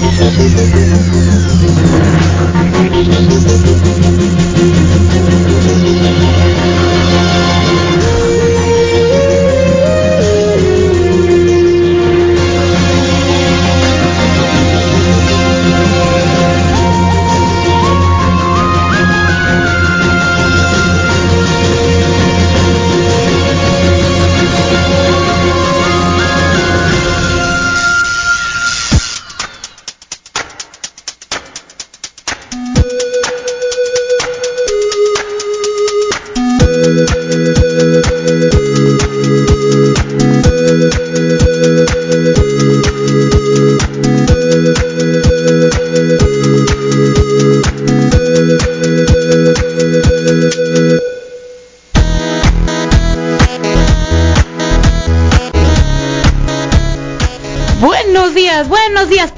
Buenos días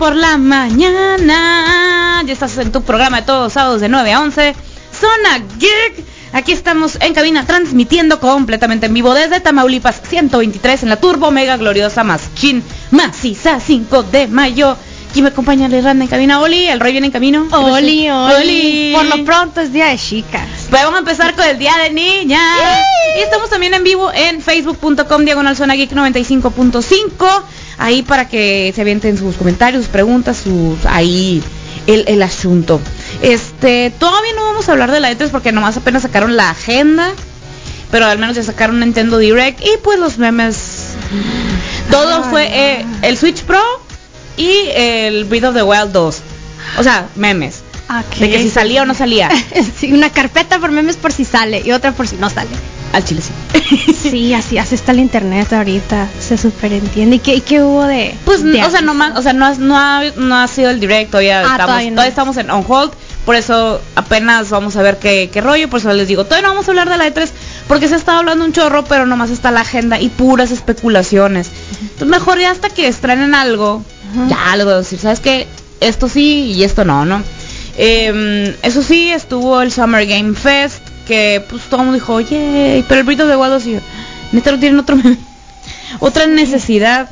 por la mañana. Ya estás en tu programa de todos los sábados de 9 a 11. Zona Geek. Aquí estamos en cabina transmitiendo completamente en vivo desde Tamaulipas 123 en la Turbo Mega Gloriosa Masquín Maciza 5 de mayo. Aquí me acompaña Lerranda en cabina. Oli, el rey viene en camino. Oli, oli. Por lo pronto es día de chicas. Pues vamos a empezar con el día de niñas. Y estamos también en vivo en facebook.com diagonal zona geek 95.5. Ahí para que se avienten sus comentarios, sus preguntas, sus ahí el, el asunto. Este, todavía no vamos a hablar de la E3 porque nomás apenas sacaron la agenda. Pero al menos ya sacaron Nintendo Direct y pues los memes. Todo Ah. fue eh, el Switch Pro y el Breath of the Wild 2. O sea, memes. Ok. De que si salía o no salía. sí, una carpeta por memes por si sale y otra por si no sale. Al chile sí. Sí, así, así está el internet ahorita. Se superentiende. ¿Y qué, y qué hubo de...? Pues, de o sea, no más, o sea, no, ha- no, ha, no ha sido el directo, todavía, Ah, estamos, todavía todavía, estamos en on hold, por eso apenas vamos a ver qué, qué rollo, por eso les digo, todavía no vamos a hablar de la E3, porque se estado hablando un chorro, pero nomás está la agenda y puras especulaciones. Entonces mejor ya hasta que estrenen algo, ya les voy a decir, ¿sabes qué? Esto sí y esto no, ¿no? Em, eso sí, estuvo el Summer Game Fest, que pues todo el mundo dijo, oye, pero el Wild 2", y yo, neta no tienen otro otra necesidad.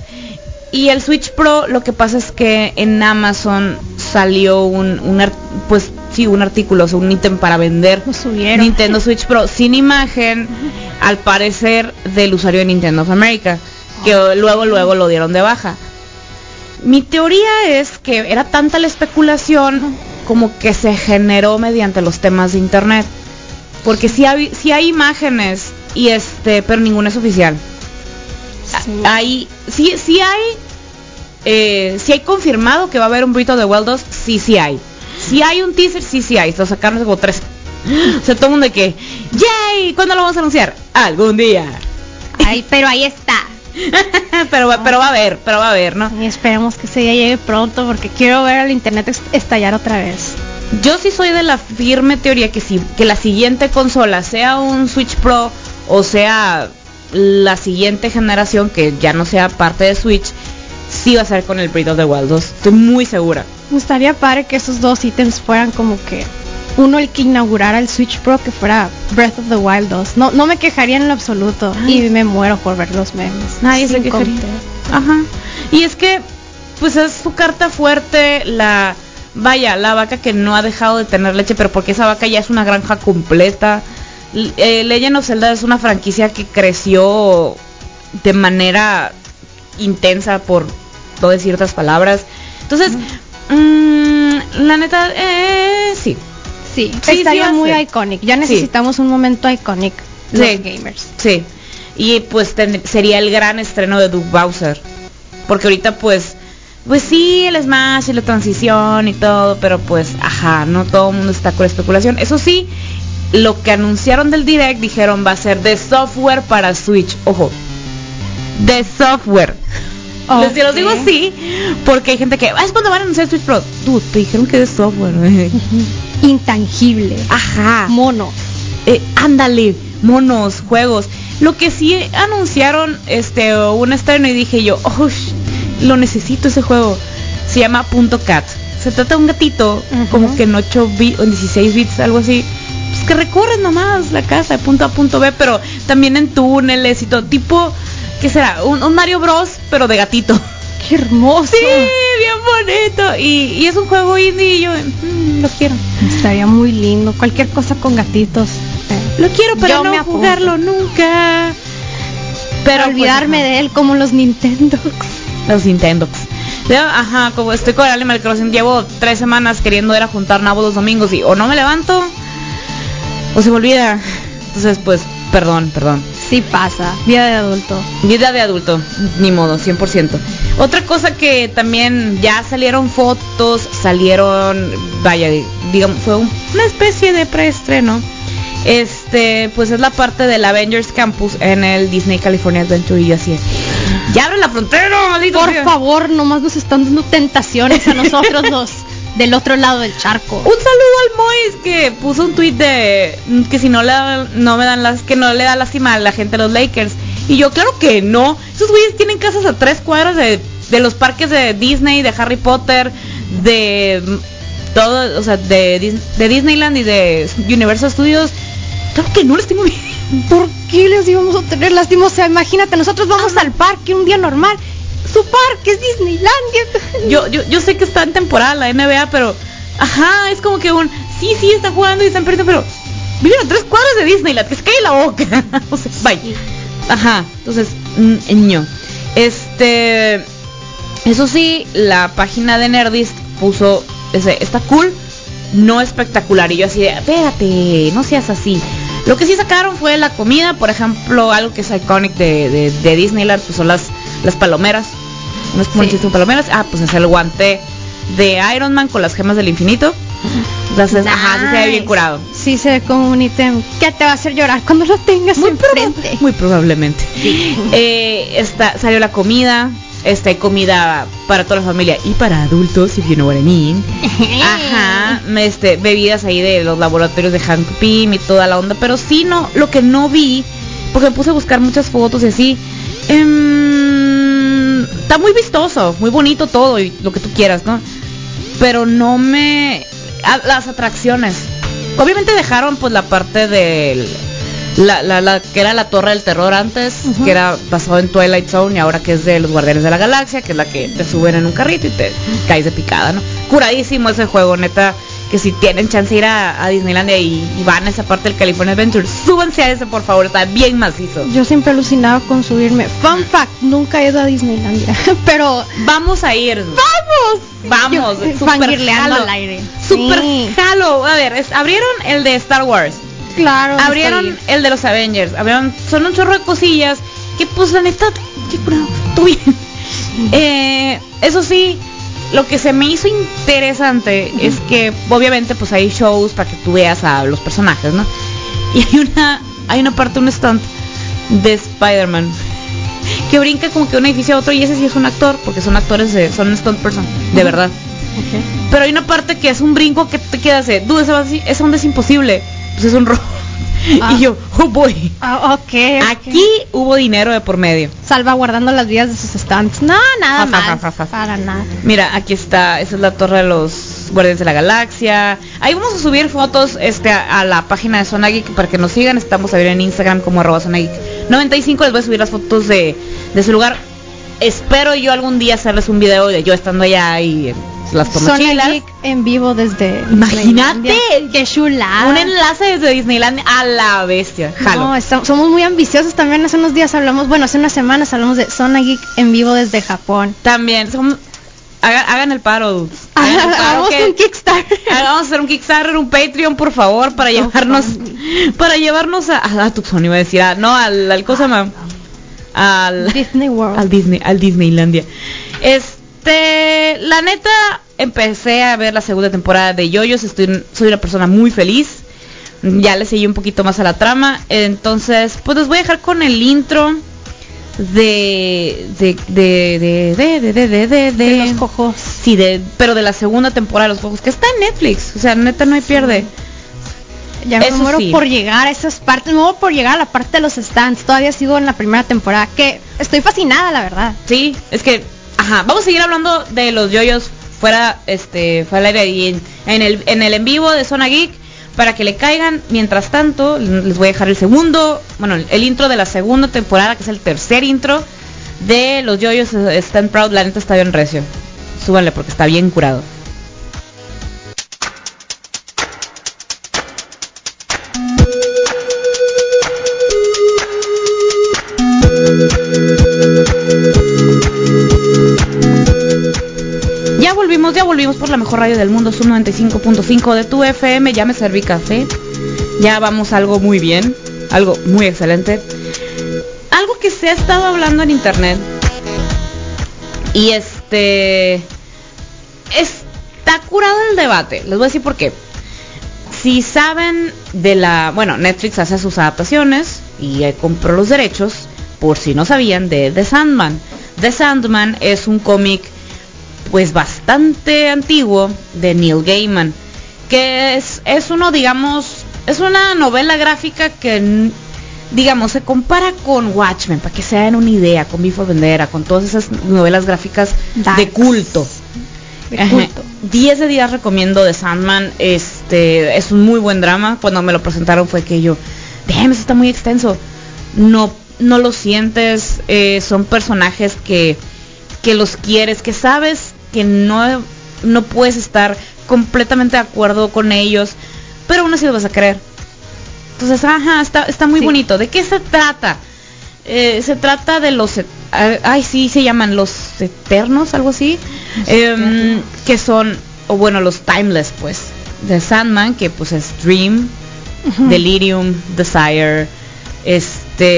Y el Switch Pro, lo que pasa es que en Amazon salió un, un pues sí, un artículo, o sea, un ítem para vender Lo subieron. Nintendo Switch Pro sin imagen, al parecer del usuario de Nintendo of America, que luego luego lo dieron de baja. Mi teoría es que era tanta la especulación como que se generó mediante los temas de internet. Porque si hay, sí hay imágenes y este, pero ninguna es oficial. Sí. Hay, sí, sí hay, eh, sí hay confirmado que va a haber un Brito de Wild 2, sí, sí hay. Si hay un teaser, sí, sí hay. Lo sacaron como tres. O sea, todo el mundo de que, ¡yay! ¿Cuándo lo vamos a anunciar? Algún día. Ay, pero ahí está. pero, va- pero va a haber, pero va a haber, ¿no? Y esperemos que ese día llegue pronto porque quiero ver el internet estallar otra vez. Yo sí soy de la firme teoría que si que la siguiente consola sea un Switch Pro o sea la siguiente generación que ya no sea parte de Switch, sí va a ser con el Breath of the Wild 2. Estoy muy segura. Me gustaría padre que esos dos ítems fueran como que uno el que inaugurara el Switch Pro que fuera Breath of the Wild 2. No, no me quejaría en lo absoluto Ay. y me muero por ver los memes. Nadie se quejaría. Ajá. Y es que, pues es su carta fuerte, la, vaya, la vaca que no ha dejado de tener leche, pero porque esa vaca ya es una granja completa. Eh, Legend of Zelda es una franquicia que creció de manera intensa, por no decir otras palabras. Entonces, mm, la neta, eh, sí. Sí, Sí, estaría muy iconic. Ya necesitamos un momento iconic los gamers. Sí. Y pues sería el gran estreno de Duke Bowser. Porque ahorita pues pues sí, el Smash y la transición y todo, pero pues ajá, no todo el mundo está con la especulación. Eso sí, lo que anunciaron del Direct dijeron va a ser de software para Switch. Ojo. De software. Les los digo así porque hay gente que, ah, es cuando van a anunciar Switch Pro. Tú, te dijeron que de software. Intangible. Ajá. Mono. Eh, ándale, monos, juegos. Lo que sí anunciaron este un estreno y dije yo, oh, lo necesito ese juego. Se llama Punto Cat. Se trata de un gatito, como que en 8 bits o en 16 bits, algo así. Pues que recorre nomás la casa de punto A punto B, pero también en túneles y todo. Tipo, ¿qué será? Un, un Mario Bros, pero de gatito. Qué hermoso. Sí, bien bonito. Y, y es un juego indie y yo mm, lo quiero. Estaría muy lindo. Cualquier cosa con gatitos. Lo quiero, pero Yo no jugarlo nunca. Pero pues, olvidarme de él como los Nintendo. Los Nintendo. Ajá, como estoy con Animal Crossing, llevo tres semanas queriendo ir a juntar nabos los domingos y o no me levanto o se me olvida. Entonces, pues, perdón, perdón. Sí pasa. Vida de adulto. Vida de adulto, ni modo, 100%. Otra cosa que también ya salieron fotos, salieron, vaya, digamos, fue un- una especie de preestreno. Este, pues es la parte del Avengers Campus en el Disney California Adventure y yo así es. ¡Ya abre la frontera, maldito Por favor, nomás nos están dando tentaciones a nosotros los del otro lado del charco. Un saludo al Mois que puso un tweet de mm, que si no le dan- no me dan las que no le da lástima a la gente de los Lakers y yo claro que no. Esos güeyes tienen casas a tres cuadras de, de los parques de Disney, de Harry Potter, de mm, todo, o sea, de, de Disneyland y de Universal Studios. Claro que no les tengo miedo. ¿Por qué les íbamos a tener lástima? O sea, imagínate, nosotros vamos al parque un día normal. Su parque es Disneylandia. Yo, yo, yo sé que está en temporada la NBA, pero ajá, es como que un sí, sí está jugando y están perdiendo, pero viven a tres cuadras de Disneyland, que se cae la boca. o sea, vaya. Ajá, entonces, mm, ño. Este, eso sí, la página de Nerdist puso, ese, está cool, no espectacular. Y yo así de, espérate, no seas así. Lo que sí sacaron fue la comida, por ejemplo, algo que es iconic de, de, de Disneyland, pues son las, las palomeras. No es como Sí. de palomeras. Ah, pues es el guante de Iron Man con las gemas del infinito. Entonces, ajá, sí se ve bien curado. Sí, se ve como un ítem que te va a hacer llorar cuando lo tengas Muy, proba- enfrente. muy probablemente. Eh, está, salió la comida. Este, comida para toda la familia y para adultos, if you know what I mean. Ajá, este, bebidas ahí de los laboratorios de Hank Pym y toda la onda. Pero sí, no, lo que no vi, porque me puse a buscar muchas fotos y así. em, está muy vistoso, muy bonito todo y lo que tú quieras, ¿no? Pero no me... a- las atracciones. Obviamente dejaron pues la parte del... La, la, la que era la torre del terror antes, que era basado en Twilight Zone y ahora que es de los guardianes de la galaxia, que es la que te suben en un carrito y te caes de picada, ¿no? Curadísimo ese juego, neta, que si tienen chance de ir a, a Disneylandia y, y van a esa parte del California Adventure, súbanse a ese por favor, está bien macizo. Yo siempre alucinaba con subirme. Fun fact, nunca he ido a Disneylandia. Pero Vamos a ir. ¡Vamos! Vamos, Yo, super fangirleando jalo. al aire. Super Sí, jalo. A ver, es- abrieron el de Star Wars. Claro. abrieron el de los Avengers, abrieron, son un chorro de cosillas que pues la neta, tú bien. Eh, eso sí, lo que se me hizo interesante es que obviamente pues hay shows para que tú veas a los personajes, ¿no? Y hay una, hay una parte, un stunt de Spider-Man que brinca como que de un edificio a otro y ese sí es un actor, porque son actores, de, son stunt person, de verdad. Pero hay una parte que es un brinco que te quedas de, dude, esa, esa onda es imposible. Pues es un robo. Ah. Y yo, oh boy. Ah, ok, ok. Aquí hubo dinero de por medio. Salvaguardando las vidas de sus stands. No, nada más. Para nada. Mira, aquí está, esa es la torre de los Guardianes de la Galaxia. Ahí vamos a subir fotos este, a, a la página de Zona Geek para que nos sigan. Estamos a ver en Instagram como arroba Zona Geek 95. Les voy a subir las fotos de, de ese lugar. Espero yo algún día hacerles un video de yo estando allá y las tomochilas. Geek en vivo desde. Imagínate. Qué chulada. Un enlace desde Disneyland a la bestia. Jalo. No, estamos- somos muy ambiciosos también. Hace unos días hablamos, bueno, hace unas semanas hablamos de Zona Geek en vivo desde Japón. También, somos- hagan, hagan el paro. dudes. Hagan el paro Hagamos que- un Kickstarter. Vamos a hacer un Kickstarter, un Patreon, por favor, para llevarnos, para llevarnos a, a, a Tucson, iba a decir, a- no, al, al cosa más, al, Disney World. al Disney, al Disneylandia. Este, la neta, empecé a ver la segunda temporada de Yoyos, estoy, soy una persona muy feliz. Ya le seguí un poquito más a la trama, entonces, pues les voy a dejar con el intro de de de de de de de de, los cojos. Sí, de, pero de la segunda temporada de Los Juegos, que está en Netflix. O sea, neta no hay pierde. Ya me Eso muero sí. por llegar a esas partes, me muero por llegar a la parte de los stands. Todavía sigo en la primera temporada, que estoy fascinada, la verdad. Sí, es que, vamos a seguir hablando de los yoyos fuera, este, fuera y en, en el, en el en vivo de Zona Geek para que le caigan. Mientras tanto, les voy a dejar el segundo, bueno, el, intro de la segunda temporada, que es el tercer intro de los yoyos Stand Proud. La neta está bien recio. súbanle porque está bien curado. Por la mejor radio del mundo, Sub 95.5 de tu FM. Ya me serví café. Ya vamos algo muy bien, algo muy excelente. Algo que se ha estado hablando en internet. Y este está curado el debate. Les voy a decir por qué. Si saben de la, bueno, Netflix hace sus adaptaciones y compró los derechos, por si no sabían, de The Sandman. The Sandman es un cómic pues bastante antiguo de Neil Gaiman, que es, es uno, digamos, es una novela gráfica que, digamos, se compara con Watchmen, para que se hagan una idea, con Before Vendera, con todas esas novelas gráficas de culto. De culto. 10 de 10 recomiendo de Sandman, este, es un muy buen drama, cuando me lo presentaron fue que yo, damn, eso está muy extenso, no, no lo sientes, eh, son personajes que, que los quieres, que sabes que no, no puedes estar completamente de acuerdo con ellos, pero aún así lo vas a creer. Entonces, ajá, está, está muy Sí. bonito. ¿De qué se trata? Eh, se trata de los, ay, sí, se llaman los eternos, algo así, em, que son, o bueno, los timeless, pues, de Sandman, que pues es Dream. Delirium, Desire,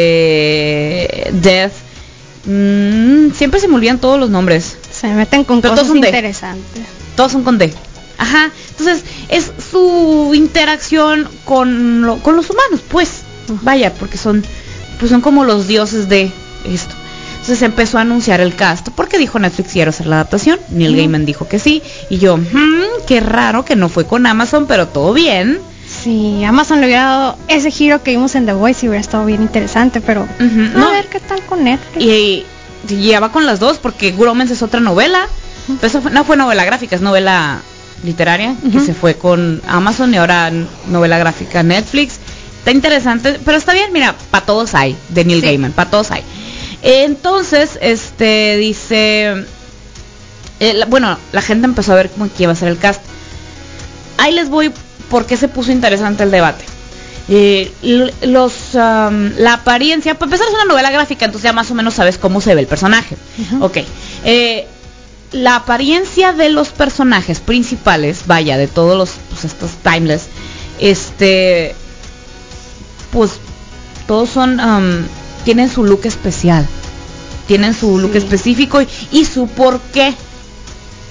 este, Death. Mm, siempre se me olvidan todos los nombres. Se meten con Pero todos cosas son de- interesantes. Todos son con D. Ajá. Entonces, es su interacción con, lo- con los humanos, pues. Vaya, porque son, pues son como los dioses de esto. Entonces empezó a anunciar el cast. Porque dijo Netflix quiero hacer la adaptación. Neil. Gaiman dijo que sí. Y yo, "Hmm, qué raro que no fue con Amazon, pero todo bien. Sí, Amazon le hubiera dado ese giro que vimos en The Voice y hubiera estado bien interesante, pero a no. ver qué tal con Netflix. Y, y ya va con las dos porque Good Omens es otra novela. Eso fue- no fue novela gráfica, es novela literaria que Ujú. se fue con Amazon y ahora novela gráfica Netflix. Está interesante, pero está bien, mira, para todos hay, de Neil Sí. Gaiman, para todos hay. Entonces, este dice, eh, la- bueno, la gente empezó a ver cómo que iba a ser el cast. Ahí les voy porque se puso interesante el debate. Eh, los la apariencia, para empezar es una novela gráfica, entonces ya más o menos sabes cómo se ve el personaje. Ujú. Ok. eh, la apariencia de los personajes principales, vaya, de todos los pues, estos timeless, este pues todos son tienen su look especial. Tienen su look específico y, y su por qué.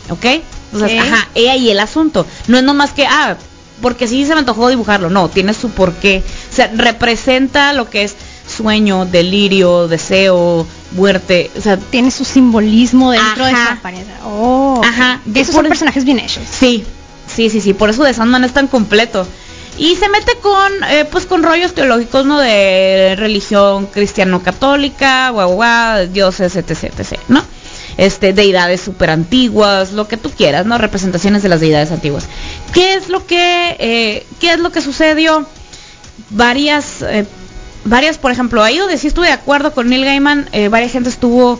¿Ok? Entonces, ajá, ella y el asunto. No es nomás que, ah, porque sí se me antojó dibujarlo. No, tiene su porqué. O sea, representa lo que es sueño, delirio, deseo, muerte. O sea, Tiene su simbolismo dentro de su apariencia. Oh, Ajá. De esos son personajes bien hechos. Sí, sí, sí, sí. Por eso de Sandman es tan completo. Y se mete con, eh, pues, con rollos teológicos, ¿no? De religión cristiano-católica, guau, guau, dioses, etc, etc, ¿no? Este, deidades súper antiguas, lo que tú quieras, ¿no? Representaciones de las deidades antiguas. ¿Qué es lo que, eh, qué es lo que sucedió? Varias, eh, varias, por ejemplo, ahí donde sí estuve de acuerdo con Neil Gaiman, eh, varias gente estuvo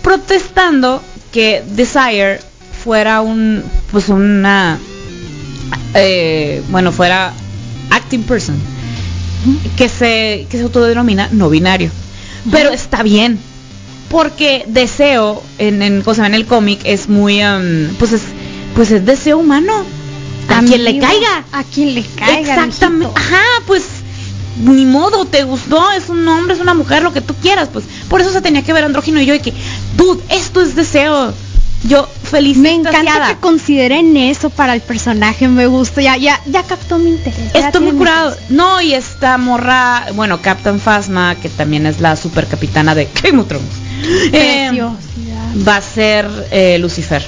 protestando que Desire fuera un, pues una, bueno, fuera acting person, que se, que se autodenomina no binario. Pero está bien, porque deseo en, en, cosa, en el cómic es muy, um, pues es, pues es deseo humano. A quien le caiga. A quien le caiga. Exactamente. mijito. Ajá, pues ni modo, te gustó, es un hombre, es una mujer, lo que tú quieras, pues por eso se tenía que ver andrógino y yo y que, dude, esto es deseo. Yo feliz. Me encanta que consideren eso para el personaje, me gusta, ya, ya, ya captó mi interés. Estoy muy curado. No, y esta morra, bueno, Captain Phasma, que también es la super capitana de Game of Thrones. eh, Preciosidad. va a ser eh, Lucifer.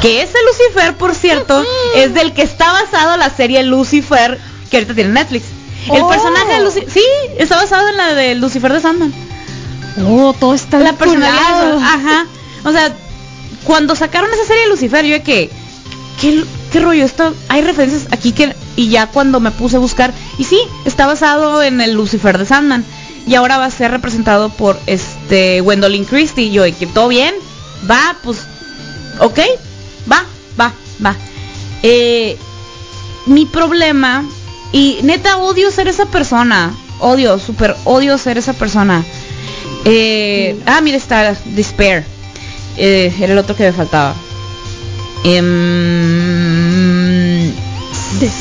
Que ese Lucifer, por cierto, es del que está basado la serie Lucifer, que ahorita tiene Netflix. El Oh. personaje de Lucifer, sí, está basado en la de Lucifer de Sandman. Oh, todo está La personalidad, ajá. O sea, cuando sacaron esa serie de Lucifer, yo de que, ¿qué, qué rollo? Esto, hay referencias aquí que, y ya cuando me puse a buscar, y sí, está basado en el Lucifer de Sandman. Y ahora va a ser representado por este Gwendolyn Christie. Y yo que todo bien, va, pues ok, va, va, va. Eh, mi problema, y neta odio ser esa persona, odio, super odio ser esa persona. Eh, ah, mira, está Despair. Eh, era el otro que me faltaba. Em,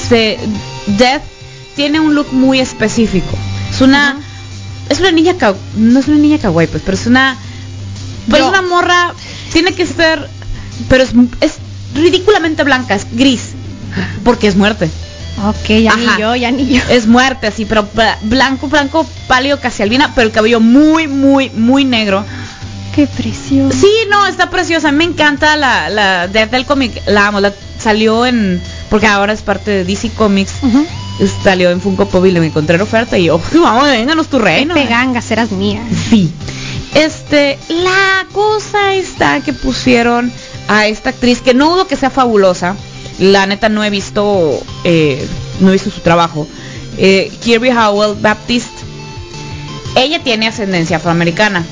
se- Death tiene un look muy específico. Es una. Es una niña ka- no es una niña kawaii, pues, pero es una pero es una morra tiene que ser pero es, es ridículamente blanca, es gris, porque es muerte. Ok, ya Ajá. ni yo, ya ni yo. Es muerte así, pero bla- blanco, blanco, pálido, casi albina, pero el cabello muy muy muy negro. Qué precioso. Sí, no, está preciosa. Me encanta la, la Death del cómic. La amo. La, salió en. Porque ahora es parte de DC Comics. Salió en Funko Pop y le encontré en oferta. Y yo, vamos, vénganos tu reino. Pepe gangas, eras mía. Sí. Este, la cosa está que pusieron a esta actriz, que no dudo que sea fabulosa. La neta no he visto, eh, no he visto su trabajo. Eh, Kirby Howell Baptist. Ella tiene ascendencia afroamericana.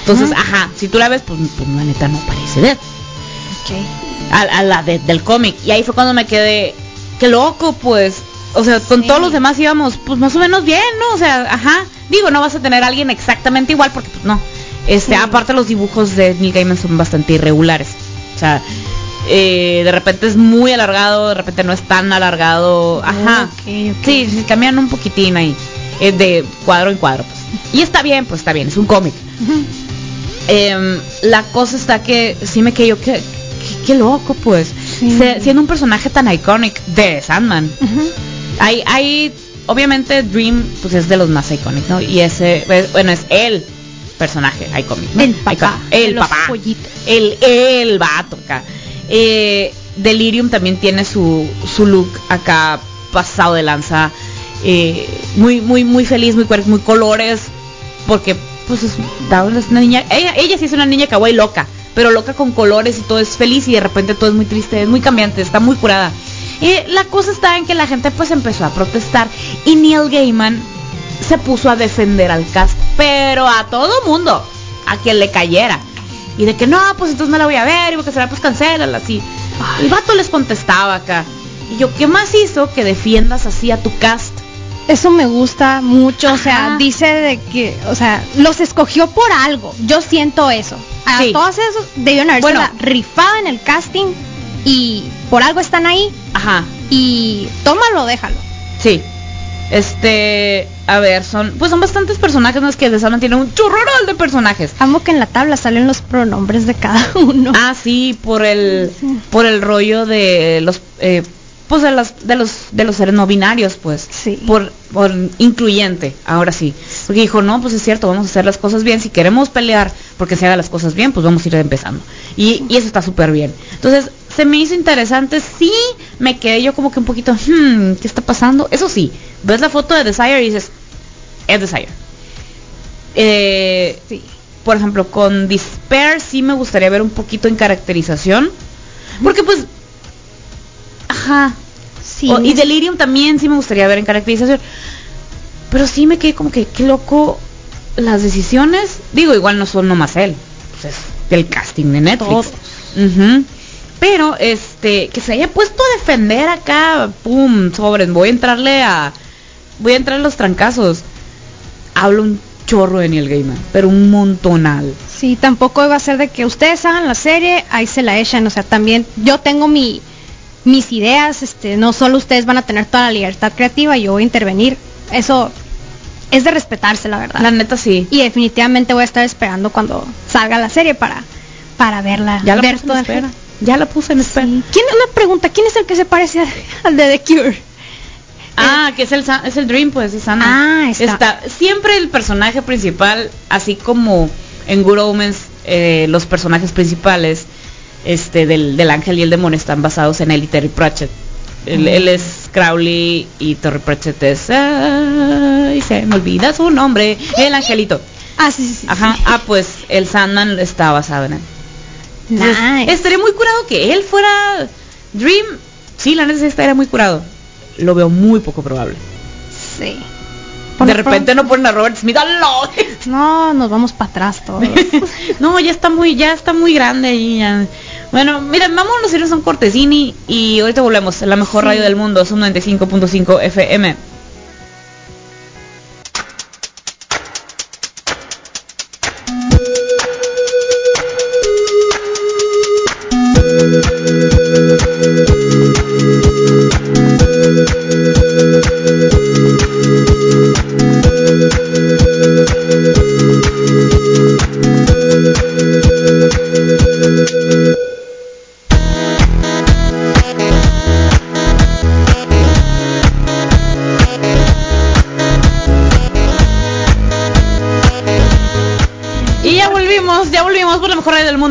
Entonces, ajá, si tú la ves, pues, pues la neta no parece Death. Ok. A, a la de- del cómic. Y ahí fue cuando me quedé, qué loco, pues. O sea, con Sí. todos los demás íbamos, pues más o menos bien, ¿no? O sea, ajá. Digo, no vas a tener a alguien exactamente igual porque, pues no. Este, Sí. aparte los dibujos de Neil Gaiman son bastante irregulares. O sea, eh, de repente es muy alargado, de repente no es tan alargado. Ajá. Ok, ok. Sí, sí, cambian un poquitín ahí. eh, de cuadro en cuadro, pues. Y está bien, pues está bien, es un cómic. Em, la cosa está que sí me quedé yo, qué, qué, loco, pues. Sí. Se- siendo un personaje tan icónico de Sandman. Hay, hay, obviamente Dream, pues es de los más icónicos, ¿no? Y ese, pues, bueno, es el personaje icónico. ¿no? El papá. El papá. pollitos. El, el vato acá. Eh, Delirium también tiene su, su look acá pasado de lanza. eh, muy, muy, muy feliz, muy, muy colores. Porque, pues, es, es una niña. Ella, ella sí es una niña kawaii loca. Pero loca con colores y todo es feliz y de repente todo es muy triste, es muy cambiante, está muy curada. Eh, la cosa está en que la gente pues empezó a protestar y Neil Gaiman se puso a defender al cast, pero a todo mundo, a quien le cayera. Y de que no, pues entonces no la voy a ver, y porque será pues cancélala así. El vato les contestaba acá. Y yo, ¿qué más hizo que defiendas así a tu cast? Eso me gusta mucho, o sea, dice de que, o sea, los escogió por algo. Yo siento eso. A Sí. todos esos debieron haberse Bueno. rifado en el casting y por algo están ahí Ajá, y tómalo, déjalo. sí. Este, a ver, son, pues son bastantes personajes, no es que de Sandman tiene un churrorol de personajes. Amo que en la tabla salen los pronombres de cada uno. Ah, sí, por el Sí. por el rollo de los eh, pues de los de los de los seres no binarios, pues. Sí. Por por incluyente, ahora sí. Porque dijo, "No, pues es cierto, vamos a hacer las cosas bien. Si queremos pelear porque se hagan las cosas bien, pues vamos a ir empezando." Y, y eso está súper bien. Entonces, se me hizo interesante, sí, me quedé yo como que un poquito, hmm, ¿qué está pasando? Eso sí, ves la foto de Desire y dices, es Desire. Eh, Sí. por ejemplo, con Despair sí me gustaría ver un poquito en caracterización. Porque pues... Ajá. Sí. O- y Delirium también sí me gustaría ver en caracterización. Pero sí me quedé como que, qué loco las decisiones. Digo, igual no son nomás él. Pues es del casting de Netflix. Pero, este, que se haya puesto a defender acá, pum, sobres, voy a entrarle a... Voy a entrar a los trancazos. Hablo un chorro de Neil Gaiman, pero un montonal. Sí, tampoco iba a ser de que ustedes hagan la serie, ahí se la echan, o sea, también yo tengo mi mis ideas, este, no solo ustedes van a tener toda la libertad creativa, yo voy a intervenir. Eso es de respetarse, la verdad. La neta sí. y definitivamente voy a estar esperando cuando salga la serie para para verla, Ya la ver puse en espera. Ya la puse en espera. Sí. ¿Quién una pregunta, ¿quién es el que se parece al de The Cure? Ah, que es el es el Dream, pues, es Sandman. Ah, está. Siempre el personaje principal, así como en Good Omens, eh, los personajes principales este del, del ángel y el demonio están basados en él y Terry Pratchett. Él, él es Crowley y Terry Pratchett es... Ay, se me olvida su nombre. El angelito. Ah, sí, sí, sí. Ajá. Ah, pues el Sandman está basado en él. Entonces, Nice. Estaría muy curado que él fuera Dream. Sí, la neta estaría muy curado. Lo veo muy poco probable. Sí. de repente no ponen a Robert Smith. No, nos vamos para atrás todos. no, ya está muy, ya está muy grande ahí. Ya. Bueno, miren, vámonos a irnos a un cortesini y ahorita volvemos. La mejor radio del mundo, son 95.5 FM.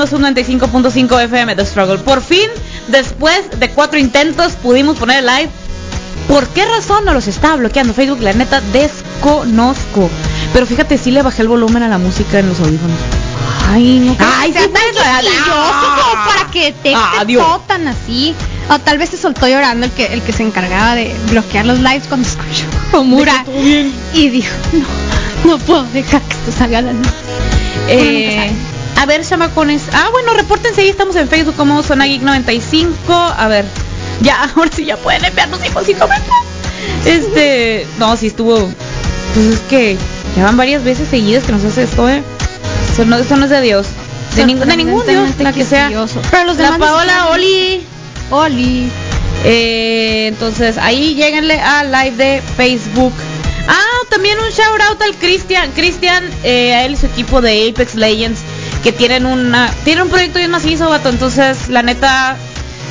Son 95.5 FM The Struggle. Por fin, después de cuatro intentos, pudimos poner el live. ¿Por qué razón no los estaba bloqueando Facebook? La neta, desconozco. Pero fíjate, sí le bajé el volumen a la música en los audífonos. Ay, no. Ay, sea tan como para que detecte Ah, tan así. O tal vez se soltó llorando el que el que se encargaba de bloquear los lives cuando escuchó Homura y dijo, no, no puedo dejar que esto salga a la luz. Eh, a ver, chamacones. Ah, bueno, repórtense ahí, estamos en Facebook como Zona Geek 95. A ver, ya, ahora sí ya pueden enviarnos hijos y comentarios. Este, no, sí estuvo. Pues es que ya van varias veces seguidas que nos hace esto, ¿eh? Eso no, eso no es de Dios. De, ningún de ningún Dios, la que sea. Pero los La demás Paola, necesitan- Oli. Oli. Eh, entonces, ahí lleguenle a live de Facebook. Ah, también un shout out al Cristian. Cristian, eh, a él y su equipo de Apex Legends, que tienen una tienen un proyecto bien macizo, vato. Entonces, la neta,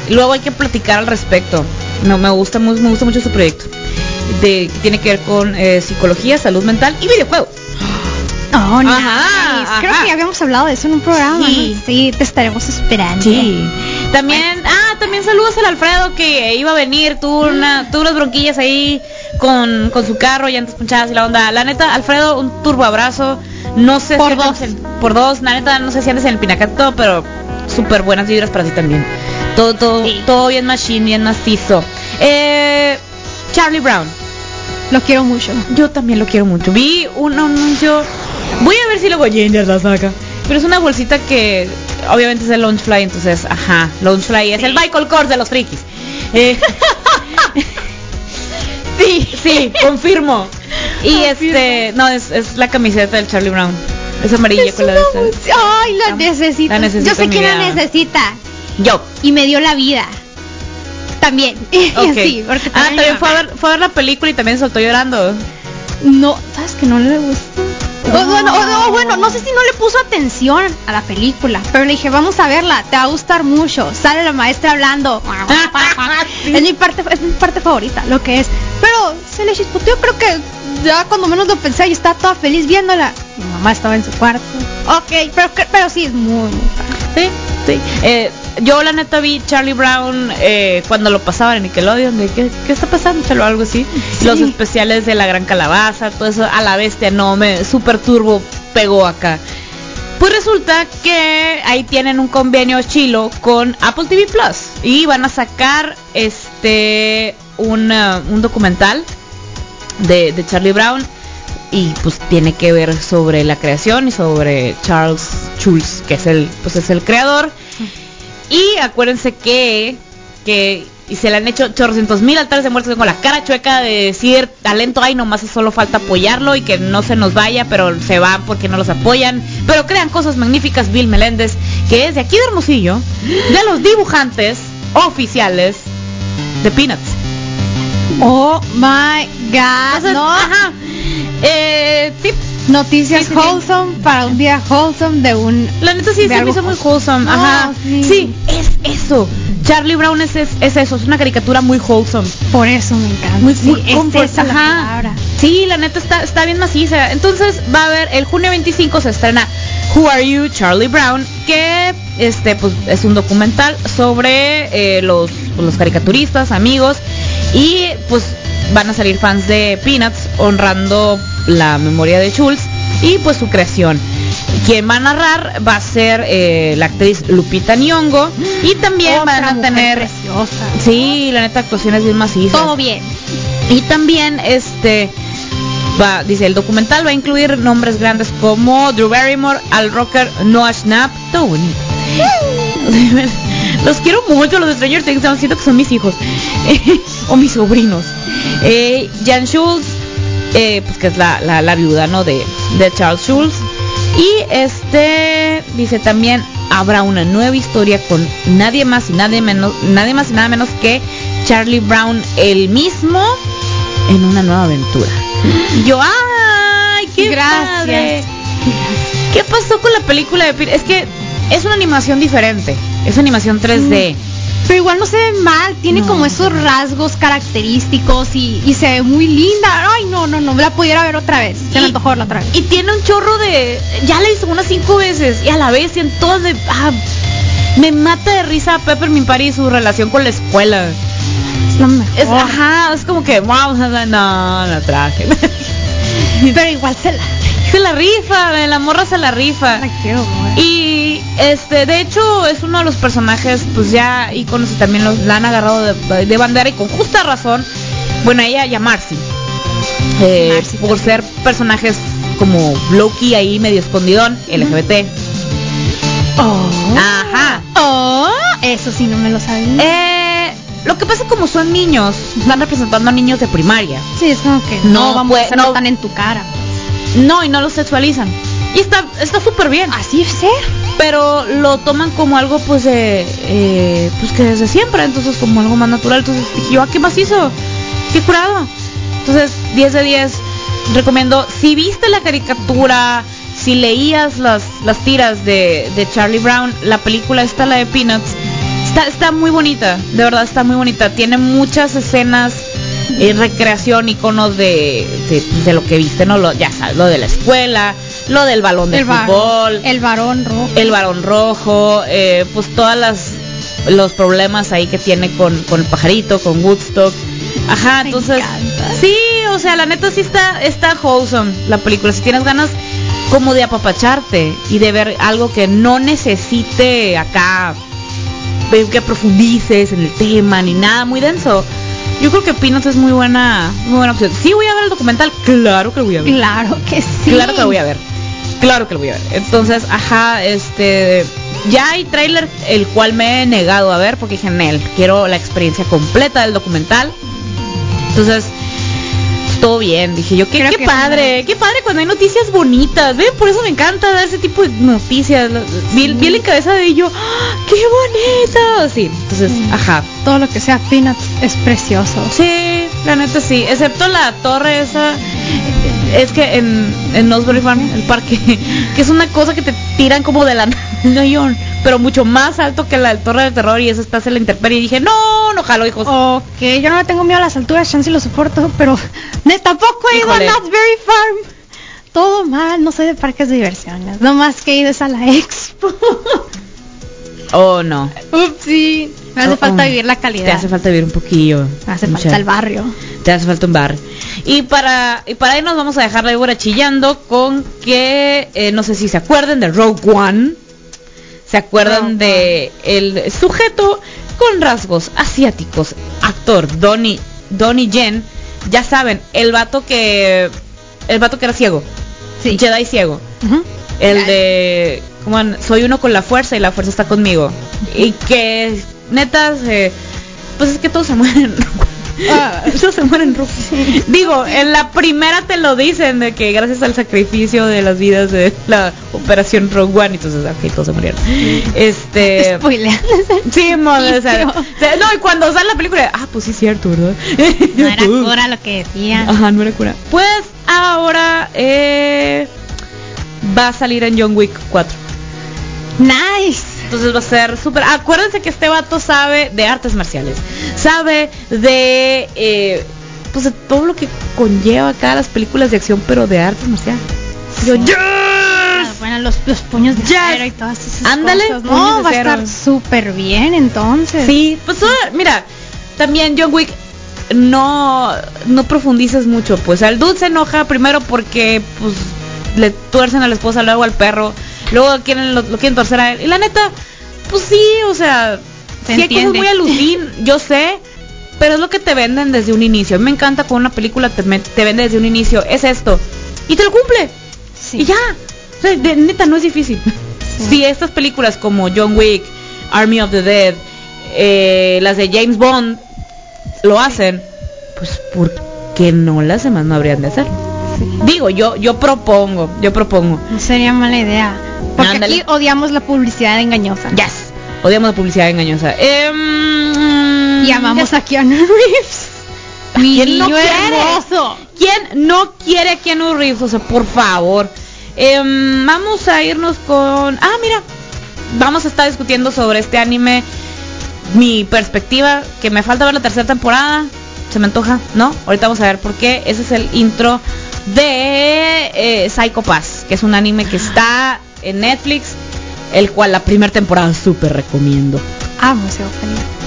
luego hay que platicar al respecto. No, me gusta, mu- me gusta mucho su proyecto. De, que tiene que ver con eh, psicología, salud mental y videojuegos. Oh, nice. Ajá, Creo que habíamos hablado de eso en un programa. Sí. ¿no? Sí, te estaremos esperando. Sí. También, ah, también saludos al Alfredo que iba a venir, tuvo una, tuvo unas bronquillas ahí con, con su carro, llantas punchadas y la onda. La neta, Alfredo, un turbo abrazo. No sé Por si dos. por dos, la neta, no sé si andes en el pinacato, pero súper buenas vibras para ti también. Todo, todo, Sí. todo bien machine, bien macizo. Eh, Charlie Brown. Lo quiero mucho. Yo también lo quiero mucho. Vi un anuncio. Voy a ver si luego Ginger la saca. Pero es una bolsita que obviamente es el Launchfly, entonces, ajá, Launchfly es el Michael Kors de los frikis. Eh, sí, sí, confirmo. Y este, no, es, es la camiseta del Charlie Brown. Es amarilla Es con la de mus- Ay, la La- necesito. la necesito Yo sé quién la necesita. Yo. Y me dio la vida. También. Ok. sí, porque ah, también fue a, ver, fue a ver la película y también soltó llorando. No, ¿sabes que no le gustó? O, bueno, o no, bueno, no sé si no le puso atención a la película, pero le dije, vamos a verla, te va a gustar mucho. Sale la maestra hablando. Sí. Es mi parte, es mi parte favorita, lo que es. Pero se le chispoteó, creo que ya cuando menos lo pensé y estaba toda feliz viéndola. Mi mamá estaba en su cuarto. Ok, pero, pero sí es muy. Sí, sí. Eh, yo la neta vi Charlie Brown eh, cuando lo pasaban en Nickelodeon. De, ¿qué, ¿Qué está pasando? Chalo, algo así. Sí. Los especiales de la Gran Calabaza, todo eso a la bestia, no, me super turbo pegó acá. Pues resulta que ahí tienen un convenio chilo con Apple TV Plus y van a sacar este un, uh, un documental de, Charlie Brown y pues tiene que ver sobre la creación y sobre Charles Schulz, que es el pues es el creador. Y acuérdense que que y se le han hecho chorrocientos mil altares de muertos. Con la cara chueca de decir talento hay nomás solo falta apoyarlo y que no se nos vaya pero se van porque no los apoyan. Pero crean cosas magníficas Bill Meléndez que es de aquí de Hermosillo de los dibujantes oficiales de Peanuts Oh my god. Entonces, no. ajá. Eh, sí, Noticias Sí, sí, sí. wholesome para un día wholesome de un. La neta sí se me hizo muy wholesome. No, Ajá. sí. Es eso. Charlie Brown es, es, es eso, es una caricatura muy wholesome. Por eso me encanta. Muy, muy es esa la ajá. palabra. Sí, la neta está, está bien maciza. Entonces va a haber, el junio 25 se estrena Who Are You, Charlie Brown, que este pues es un documental sobre eh, los, los caricaturistas, amigos, y pues van a salir fans de Peanuts honrando la memoria de Schultz y pues su creación. Quien va a narrar va a ser eh, la actriz Lupita Nyong'o y también Otra van a tener preciosa. Sí, la neta actuaciones bien macizas. Todo bien. Y también este Va, dice, el documental va a incluir nombres grandes como Drew Barrymore, Al Rocker, Noah Schnapp, todo bonito. los quiero mucho, los Stranger Things, siento que son mis hijos. o mis sobrinos. Eh, Jan Schultz, eh, pues que es la, la, la viuda, ¿no? De, de Charles Schultz. Y este dice también habrá una nueva historia con nadie más y nadie menos, nadie más y nada menos que Charlie Brown el mismo en una nueva aventura. Y yo, ay, qué Gracias. ¿Qué pasó con la película de Pir- Es que es una animación diferente. Es animación 3D. Pero igual no se ve mal, tiene No. como esos rasgos característicos y, y se ve muy linda. Ay, no, no, no, la pudiera ver otra vez. Se me Y- antojó verla otra vez. Y tiene un chorro de. Ya la hizo unas cinco veces. Y a la vez, y en todas de. ah, me mata de risa Peppermint Party y su relación con la escuela. Es lo mejor. Es, ajá, es como que, wow, no, la traje. Pero igual se la, se la rifa, la morra se la rifa. la quiero ver. Este, de hecho, es uno de los personajes, pues ya íconos y también los, la han agarrado de, de bandera y con justa razón. Bueno, ella Marcy. Eh, Marcy por también. ser personajes como Loki ahí medio escondidón, LGBT. Oh. Ajá. Oh, eso sí no me lo sabía. Eh, lo que pasa como son niños, están representando a niños de primaria. sí, es como que no no, vamos a no. tan en tu cara. No, y no los sexualizan. Y está está súper bien. Así es ser. pero lo toman como algo pues de eh, pues que desde siempre entonces como algo más natural. Entonces dije yo ah, qué más hizo qué curado entonces 10 de 10 recomiendo si viste la caricatura si leías las las tiras de, de Charlie Brown la película esta la de Peanuts está está muy bonita de verdad está muy bonita. Tiene muchas escenas eh, recreación iconos de, de, de lo que viste no lo ya sabes lo de la escuela lo del balón de El varón, fútbol el varón rojo. el varón rojo, eh, pues todas las los problemas ahí que tiene con, con el pajarito, con Woodstock. Ajá, Me entonces encanta. sí, o sea, la neta sí está está wholesome la película. Si tienes ganas como de apapacharte y de ver algo que no necesite acá que profundices en el tema ni nada muy denso. Yo creo que Peanuts es muy buena, muy buena opción. Sí voy a ver el documental, claro que lo voy a ver. Claro que sí. Claro que lo voy a ver. Claro que lo voy a ver. Entonces, ajá, este. Ya hay tráiler el cual me he negado a ver porque dije, Nel, quiero la experiencia completa del documental. Entonces, todo bien. Dije yo, qué, que padre, qué padre cuando hay noticias bonitas. ¿Ven? Por eso me encanta dar ese tipo de noticias. Vi, vi la cabeza de ello, ¡ah! ¡qué bonito! Sí, entonces, Sí. ajá. Todo lo que sea Peanuts es precioso. Sí, la neta sí, excepto la torre esa. Es que en, en Nosbury Farm, el parque, que es una cosa que te tiran como de la no, yo, pero mucho más alto que la del Torre del Terror y eso estás en la intemperie y dije, no, no jalo, hijos. Ok, yo no le tengo miedo a las alturas, chance y lo soporto, pero tampoco he ido a Híjole. Knott's Berry Farm. Todo mal, no soy de parques de diversiones. No más que he ido a la expo. Oh, no. Upsi. Me hace Oh, falta oh. vivir la Te calidad. hace falta vivir un poquillo. Me hace mucha- falta el barrio. Te hace falta un bar. Y para, y para irnos vamos a dejar la víbora chillando con que, eh, no sé si se acuerdan de Rogue One. ¿Se acuerdan Rogue de el sujeto con rasgos asiáticos? Actor Donnie, Donnie Yen. Ya saben, el vato que, el vato que era ciego. Sí. Jedi ciego. El de, soy uno con la fuerza y la fuerza está conmigo. Y que, neta, se- pues es que todos se mueren. Ah. todos se mueren. Ru- Digo, en la primera te lo dicen de que gracias al sacrificio de las vidas de la operación Rogue One, entonces, ok, todos se murieron. Este. Spoilean. Sí, mo- o sea, Inicio. o sea, no, y cuando sale la película, ah, pues sí, es cierto, ¿verdad? No era cura lo que decía. Ajá, no era cura. Pues ahora eh, va a salir en John Wick 4. Nice. Entonces va a ser súper... Acuérdense que este vato sabe de artes marciales. Sabe de... eh, pues de todo lo que conlleva acá las películas de acción, pero de artes marciales. Yo. "Yes". Ah, Bueno, los, los puños de Yes. acero y todas esas Ándale, cosas. No, va a estar súper bien entonces. Sí, pues mira, también John Wick no no profundices mucho, pues el dude se enoja primero porque pues le tuercen a la esposa, luego al perro, luego quieren lo, lo quieren torcer a él. Y la neta, pues sí, o sea, Se sí hay cosas entiende. muy alucin, yo sé, pero es lo que te venden desde un inicio. A mí me encanta cuando una película te, te vende desde un inicio, es esto, y te lo cumple. Sí. Y ya. O sea, de- neta, no es difícil. Si estas películas como John Wick, Army of the Dead, eh, las de James Bond, lo hacen, pues ¿por qué no las demás no habrían de hacerlo? Digo, yo, yo propongo, yo propongo. No sería mala idea. Porque Ándale. aquí odiamos la publicidad engañosa. Yes. Odiamos la publicidad engañosa. Em, Y amamos a Keanu Reeves. Mi ¿Quién no quiere? hermoso. ¿Quién no quiere a Keanu Reeves? O sea, por favor. Em, vamos a irnos con... Ah, mira. Vamos a estar discutiendo sobre este anime. Mi perspectiva, que me falta ver la tercera temporada. Se me antoja, ¿no? Ahorita vamos a ver por qué. Ese es el intro de eh, Psycho Pass, que es un anime que está en Netflix, el cual la primera temporada súper recomiendo. Amo ese opening.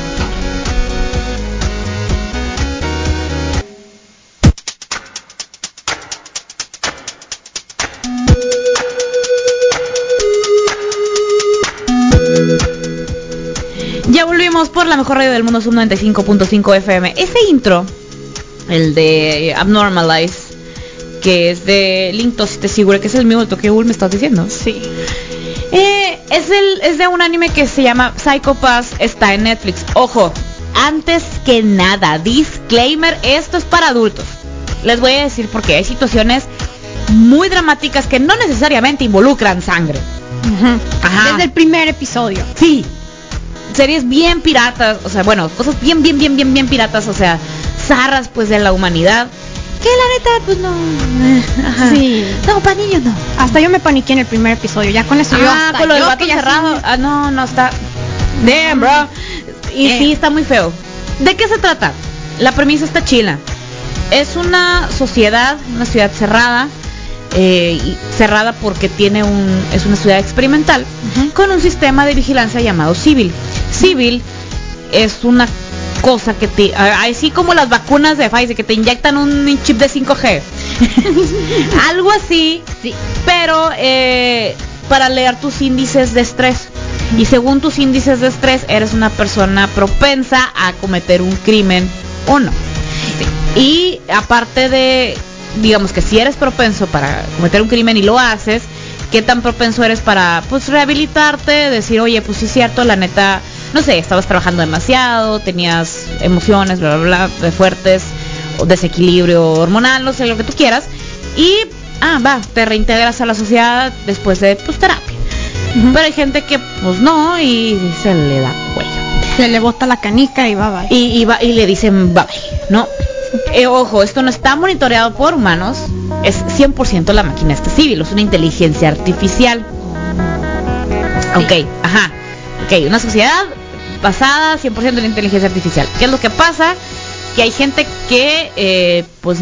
Ya volvimos por la mejor radio del mundo, Sub 95.5 FM. Ese intro, el de Abnormalize, que es de Linkto, si te seguro que es el mismo Tokyo Ghoul, me estás diciendo. Sí. Eh, es, el, es de un anime que se llama Psycho Pass, está en Netflix. Ojo, antes que nada, disclaimer, esto es para adultos. Les voy a decir porque hay situaciones muy dramáticas que no necesariamente involucran sangre. Ajá. Desde el primer episodio. Sí. Series bien piratas, o sea, bueno, cosas bien, bien, bien, bien, bien piratas, o sea, zarras pues de la humanidad. Que la neta, pues no. Ajá. Sí. No, para niños no. Hasta yo me paniqué en el primer episodio. Ya con eso yo Ah, hasta con lo del yo vato cerrado. sí- Ah, no, no está. Damn, bro. Y Eh. sí, está muy feo. ¿De qué se trata? La premisa está chila. Es una sociedad, una ciudad cerrada. eh, y cerrada porque tiene un es una ciudad experimental con un sistema de vigilancia llamado civil. Civil es una cosa que te así como las vacunas de Pfizer que te inyectan un chip de 5G. Algo así, Sí. pero eh, para leer tus índices de estrés. Y según tus índices de estrés, eres una persona propensa a cometer un crimen o no. Y aparte de, digamos que si eres propenso para cometer un crimen y lo haces, ¿qué tan propenso eres para pues rehabilitarte? Decir, oye, pues sí es cierto, la neta, no sé, estabas trabajando demasiado, tenías emociones, bla, bla, bla, fuertes, desequilibrio hormonal, no sé, lo que tú quieras. Y, ah, va, te reintegras a la sociedad después de, pues, terapia. Pero hay gente que, pues, no, y se le da cuello. Se le bota la canica y va, va. Y, y, va- y le dicen, bye, ¿no? Eh, ojo, esto no está monitoreado por humanos, es 100% la máquina este civil, es una inteligencia artificial. Ok, ajá. Ok, una sociedad basada 100% en la inteligencia artificial. ¿Qué es lo que pasa? Que hay gente que, eh, pues,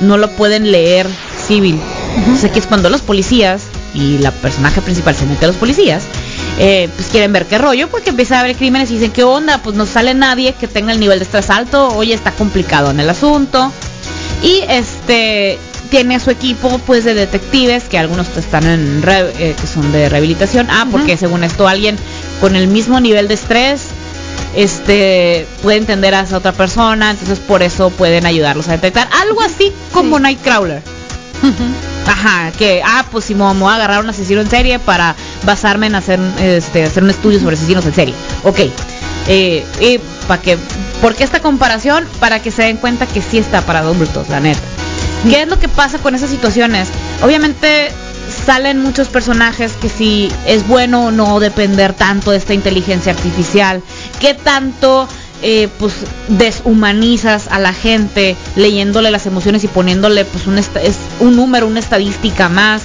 no lo pueden leer civil. Entonces aquí es cuando los policías y la personaje principal se mete a los policías, eh, pues quieren ver qué rollo, porque empieza a haber crímenes y dicen, ¿qué onda? Pues no sale nadie que tenga el nivel de estrés alto, oye, está complicado en el asunto. Y este tiene a su equipo pues de detectives que algunos están en re- eh, que son de rehabilitación. Ah, porque según esto alguien con el mismo nivel de estrés este puede entender a esa otra persona, entonces por eso pueden ayudarlos a detectar algo así como Sí. Nightcrawler. Ajá, que ah, pues si me voy a agarrar un asesino en serie para basarme en hacer este hacer un estudio sobre asesinos en serie. Ok. Eh, y para que ¿por qué esta comparación? Para que se den cuenta que sí está para adultos, la neta. ¿Qué es lo que pasa con esas situaciones? Obviamente salen muchos personajes que si es bueno o no depender tanto de esta inteligencia artificial, qué tanto eh, pues deshumanizas a la gente leyéndole las emociones y poniéndole pues un, es un número, una estadística más,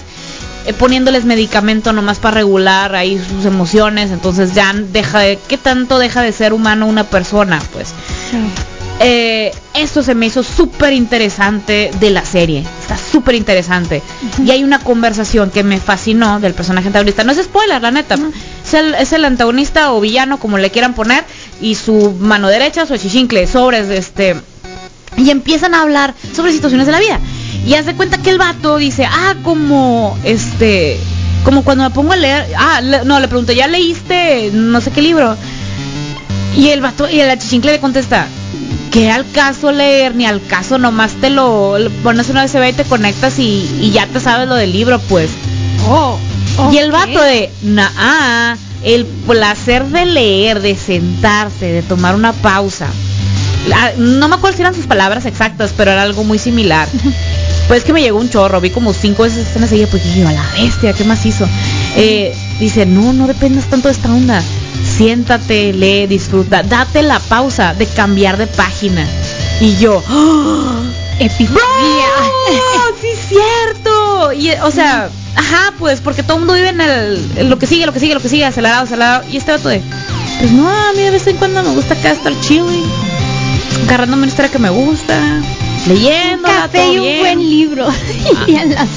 eh, poniéndoles medicamento nomás para regular ahí sus emociones, entonces ya deja de, qué tanto deja de ser humano una persona, pues. Eh, esto se me hizo súper interesante de la serie. Está súper interesante. Y hay una conversación que me fascinó del personaje antagonista. No es spoiler, la neta. Es, el, es el antagonista o villano, como le quieran poner. Y su mano derecha, su chichincle, sobre este. Y empiezan a hablar sobre situaciones de la vida. Y hace cuenta que el vato dice, ah, como este. Como cuando me pongo a leer. Ah, no, le pregunto, ¿ya leíste no sé qué libro? Y el vato, y el achichincle le contesta, que al caso leer, ni al caso nomás te lo lo pones una USB y te conectas y, y ya te sabes lo del libro, pues. Oh. Y el vato de, nah, el placer de leer, de sentarse, de tomar una pausa. Ah, No me acuerdo si eran sus palabras exactas, pero era algo muy similar. Pues que me llegó un chorro, vi como cinco veces escenas y pues dije, a la bestia, ¿qué más hizo? Eh, dice, no, no dependas tanto de esta onda. Siéntate, lee, disfruta, date la pausa de cambiar de página. Y yo, ¡oh! Epifanía. ¡Oh, sí es cierto! Y, o sea, ajá, pues, porque todo el mundo vive en, el, en lo que sigue, lo que sigue, lo que sigue, acelerado, acelerado. Y este vato de, pues no, a mí de vez en cuando me gusta acá estar chilling, agarrándome una historia que me gusta, leyendo, Un café y un buen libro. y en las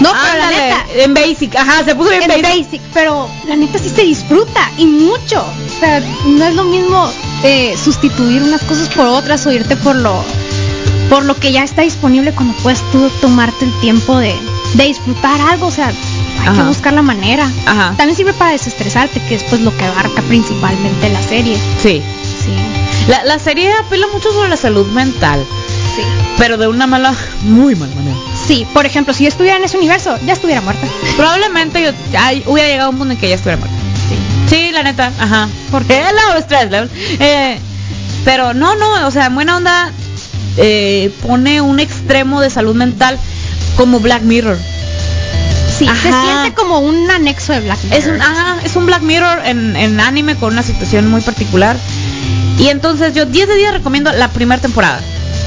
No, pero la neta, en basic, ajá, se puso bien en basic. basic, pero la neta sí se disfruta y mucho. O sea, no es lo mismo eh, sustituir unas cosas por otras o irte por lo por lo que ya está disponible cuando puedes tú tomarte el tiempo de, de disfrutar algo, o sea, hay que buscar la manera. Ajá. También sirve para desestresarte, que es pues lo que abarca principalmente la serie. Sí. Sí, La, la serie apela mucho sobre la salud mental, sí. pero de una mala, muy mala manera. Sí, por ejemplo, si yo estuviera en ese universo, ya estuviera muerta. Probablemente yo ay, hubiera llegado a un punto en que ya estuviera muerta. Sí, la neta, ajá. Porque Hello, stress level. Eh, pero no, no, o sea, buena onda eh, pone un extremo de salud mental como Black Mirror. sí, se siente como un anexo de Black Mirror. Es un, ajá, es un Black Mirror en, en anime con una situación muy particular. Y entonces yo 10 de 10 recomiendo la primera temporada.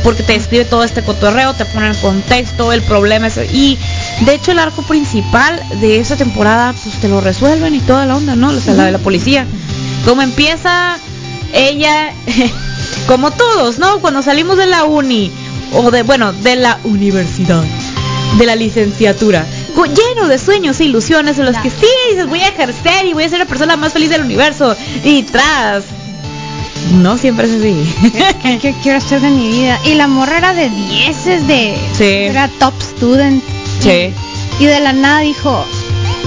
Porque te describe todo este cotorreo, te pone en contexto, el problema. Y de hecho el arco principal de esa temporada, pues te lo resuelven y toda la onda, ¿no? O sea, la de la policía. Como empieza ella, como todos, ¿no? Cuando salimos de la uni, o de, bueno, de la universidad, de la licenciatura, lleno de sueños e ilusiones en los que sí, dices, voy a ejercer y voy a ser la persona más feliz del universo. Y tras, no siempre es así. ¿Qué, qué quiero hacer de mi vida? Y la morra era de 10, es de... Sí. Era top student. Sí. Y de la nada dijo,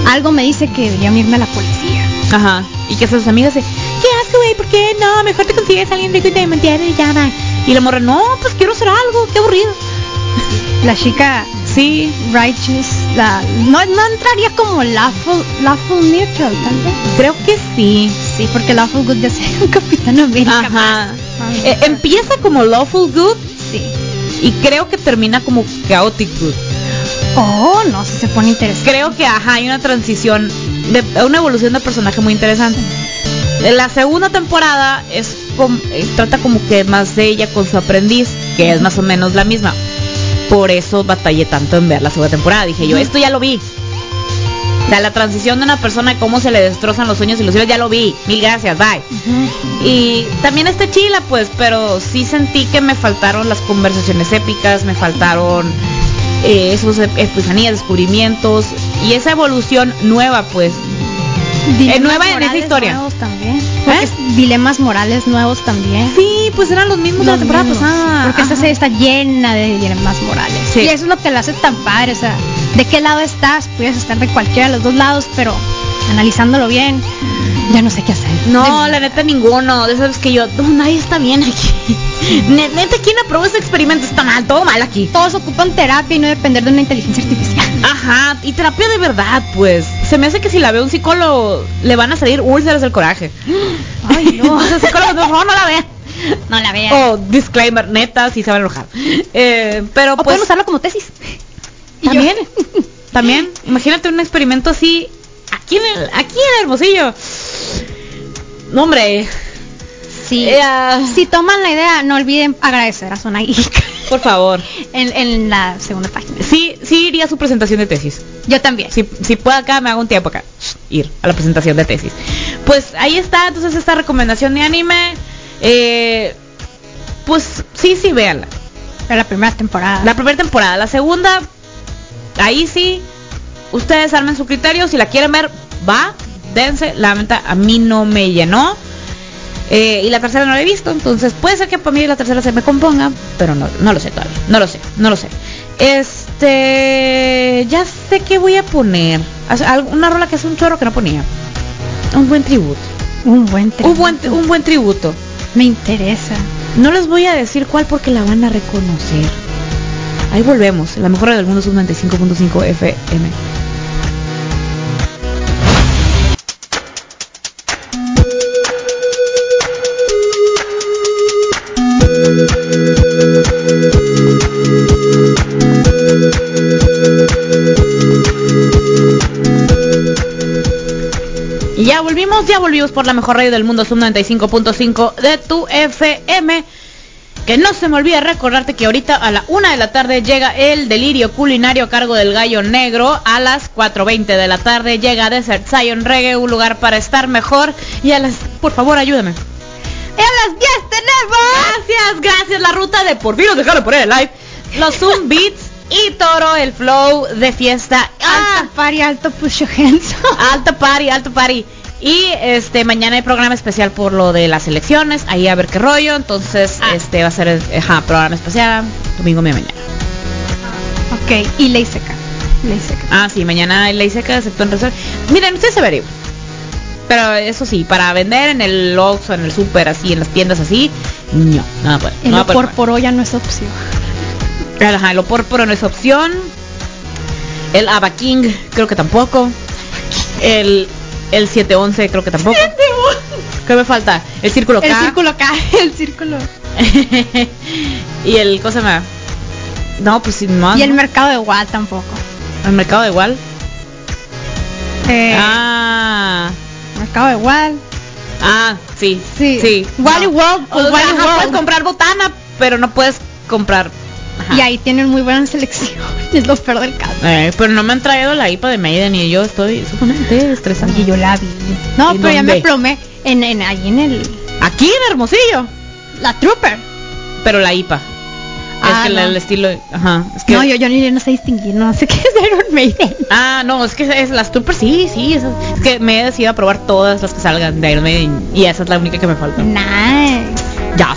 algo me dice que debería irme a la policía. Ajá. Y que sus amigas se, ¿qué haces, güey? ¿Por qué no? Mejor te consigues a alguien rico y te mantiene y ya, va". Y la morra, no, pues quiero hacer algo, qué aburrido. La chica Sí, righteous, la, no, no entraría como lawful, lawful neutral, tal vez. creo que sí. Sí, porque lawful good ya sea un Capitán América. Ajá. más. Eh, empieza como lawful good Sí. y creo que termina como chaotic good. Oh, no, si se pone interesante. Creo que ajá, hay una transición, de, una evolución de personaje muy interesante. La segunda temporada es com- eh, trata como que más de ella con su aprendiz, que es más o menos la misma. Por eso batallé tanto en ver la segunda temporada. Dije yo, esto ya lo vi. O sea, la transición de una persona, cómo se le destrozan los sueños y ilusiones, ya lo vi. Mil gracias, bye. Y también está chila, pues, pero sí sentí que me faltaron las conversaciones épicas, me faltaron eh, esos ep- epifanías, descubrimientos y esa evolución nueva, pues. Dilemas nueva en esa historia. También. Porque ¿Eh? dilemas morales nuevos también. Sí, pues eran los mismos de la temporada mismos, pasada. Porque esta serie está llena de dilemas morales. Sí. Y eso es lo que la hace tan padre. O sea, ¿de qué lado estás? Puedes estar de cualquiera de los dos lados, pero analizándolo bien, ya no sé qué hacer. No, De- la neta ninguno. De esas que yo, no, nadie está bien aquí. Ne- Neta, ¿quién aprobó ese experimento? Está mal, todo mal aquí. Todos ocupan terapia y no depender de una inteligencia artificial. Ajá, y terapia de verdad, pues. Se me hace que si la ve un psicólogo, le van a salir úlceras del coraje. Ay, no. Entonces, psicólogos, por favor, no la vean. No la veas. Oh, disclaimer, neta, sí se van a enojar. Eh, pero o pues pueden usarlo como tesis. También, también, imagínate un experimento así aquí en el, aquí en Hermosillo. No, hombre, Sí. Eh, ah. Si toman la idea, no olviden agradecer a Zona Geek por favor. en, en la segunda página. Sí, sí iría a su presentación de tesis. Yo también. Si, si puedo acá, me hago un tiempo acá. Ir a la presentación de tesis. Pues ahí está, entonces esta recomendación de anime. Eh, pues sí, sí, véanla. Pero la primera temporada. La primera temporada, la segunda, ahí sí, ustedes armen su criterio, si la quieren ver, va, dense, la neta a mí no me llenó. Eh, y la tercera no la he visto, entonces puede ser que para mí la tercera se me componga, pero no, no lo sé todavía, no lo sé, no lo sé. Este, ya sé qué voy a poner. Una rola que es un chorro que no ponía. Un buen tributo. Un buen Un buen, un buen tributo. Me interesa. No les voy a decir cuál porque la van a reconocer. Ahí volvemos. La mejor del mundo es un 95.5 FM. Volvimos, ya volvimos por la mejor radio del mundo, Sub 95.5 de tu FM. Que no se me olvide recordarte que ahorita a la una de la tarde llega el delirio culinario a cargo del gallo negro. A las 4.20 de la tarde llega Desert Zion Reggae, un lugar para estar mejor. Y a las, por favor, ayúdame. Y a las 10 tenemos. Gracias, gracias. La ruta de por fin nos dejaron por el live. Los Zoom Beats y Toro, el flow de fiesta. Ah, Alto party, alto push your hands. alto party, alto party. Y este mañana hay programa especial por lo de las elecciones, ahí a ver qué rollo, entonces Ah. este va a ser el ajá, programa especial domingo mi mañana. ok, y ley seca. Ley seca. Ah, sí, mañana hay ley seca excepto en reserva. Miren, ustedes se averiguan. Pero eso sí, para vender en el Oxxo, en el super, así, en las tiendas así, no, nada puede. El no va a poder por ya no es opción. Ajá, el opórporo no es opción. El Ava King creo que tampoco. El el 711 creo que tampoco. ¿Qué me falta? El círculo K. El círculo K, el círculo. y el cosa más. No, pues sin más. Y el ¿no? mercado de igual tampoco. el mercado de igual. Eh, Ah. Mercado de igual. Ah, sí. Sí. Sí. Wally World, O pues sea, Wally World. puedes comprar botana, pero no puedes comprar. Ajá. Y ahí tienen muy buena selección. Es lo peor del caso. Eh, pero no me han traído la IPA de Maiden y yo estoy sumamente estresada. Oye, yo la vi. No, ¿En pero ya me plomé en, en ahí en el Aquí en Hermosillo. la Trooper. Pero la IPA. Ah, es que la- no. el estilo. Ajá. Es que, No, yo, yo, ni- yo no sé distinguir, no sé qué es Iron Maiden. Ah, no, es que es las Trooper, sí, sí. esas- es que me he decidido a probar todas las que salgan de Iron Maiden y esa es la única que me falta. Nice. Ya.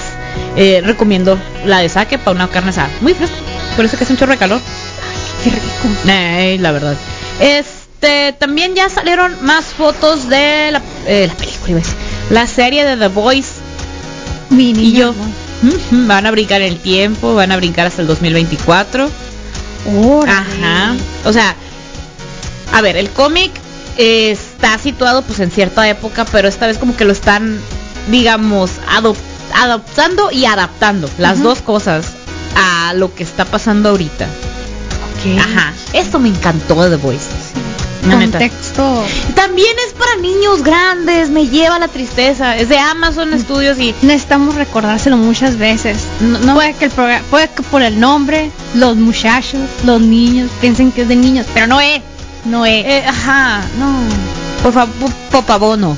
Eh, recomiendo la de saque para una carne asada. Muy fresca. Por eso que es un chorro de calor. Qué rico. La verdad. Este, también ya salieron más fotos de la, eh, la película, la serie de The Voice. Mi Y yo, van a brincar el tiempo, van a brincar hasta el 2024. Órale. Ajá. O sea, a ver, el cómic eh, está situado pues en cierta época, pero esta vez como que lo están, digamos, adop- adoptando y adaptando las dos cosas a lo que está pasando ahorita. Ajá. Esto me encantó de The Voice. La neta. Contexto. También es para niños grandes, me lleva la tristeza. Es de Amazon Studios y Necesitamos recordárselo muchas veces. no, no- Puede que el programa, puede que por el nombre, los muchachos, los niños piensen que es de niños, pero no es. No es. Eh, ajá, no. Por favor, por favor, no.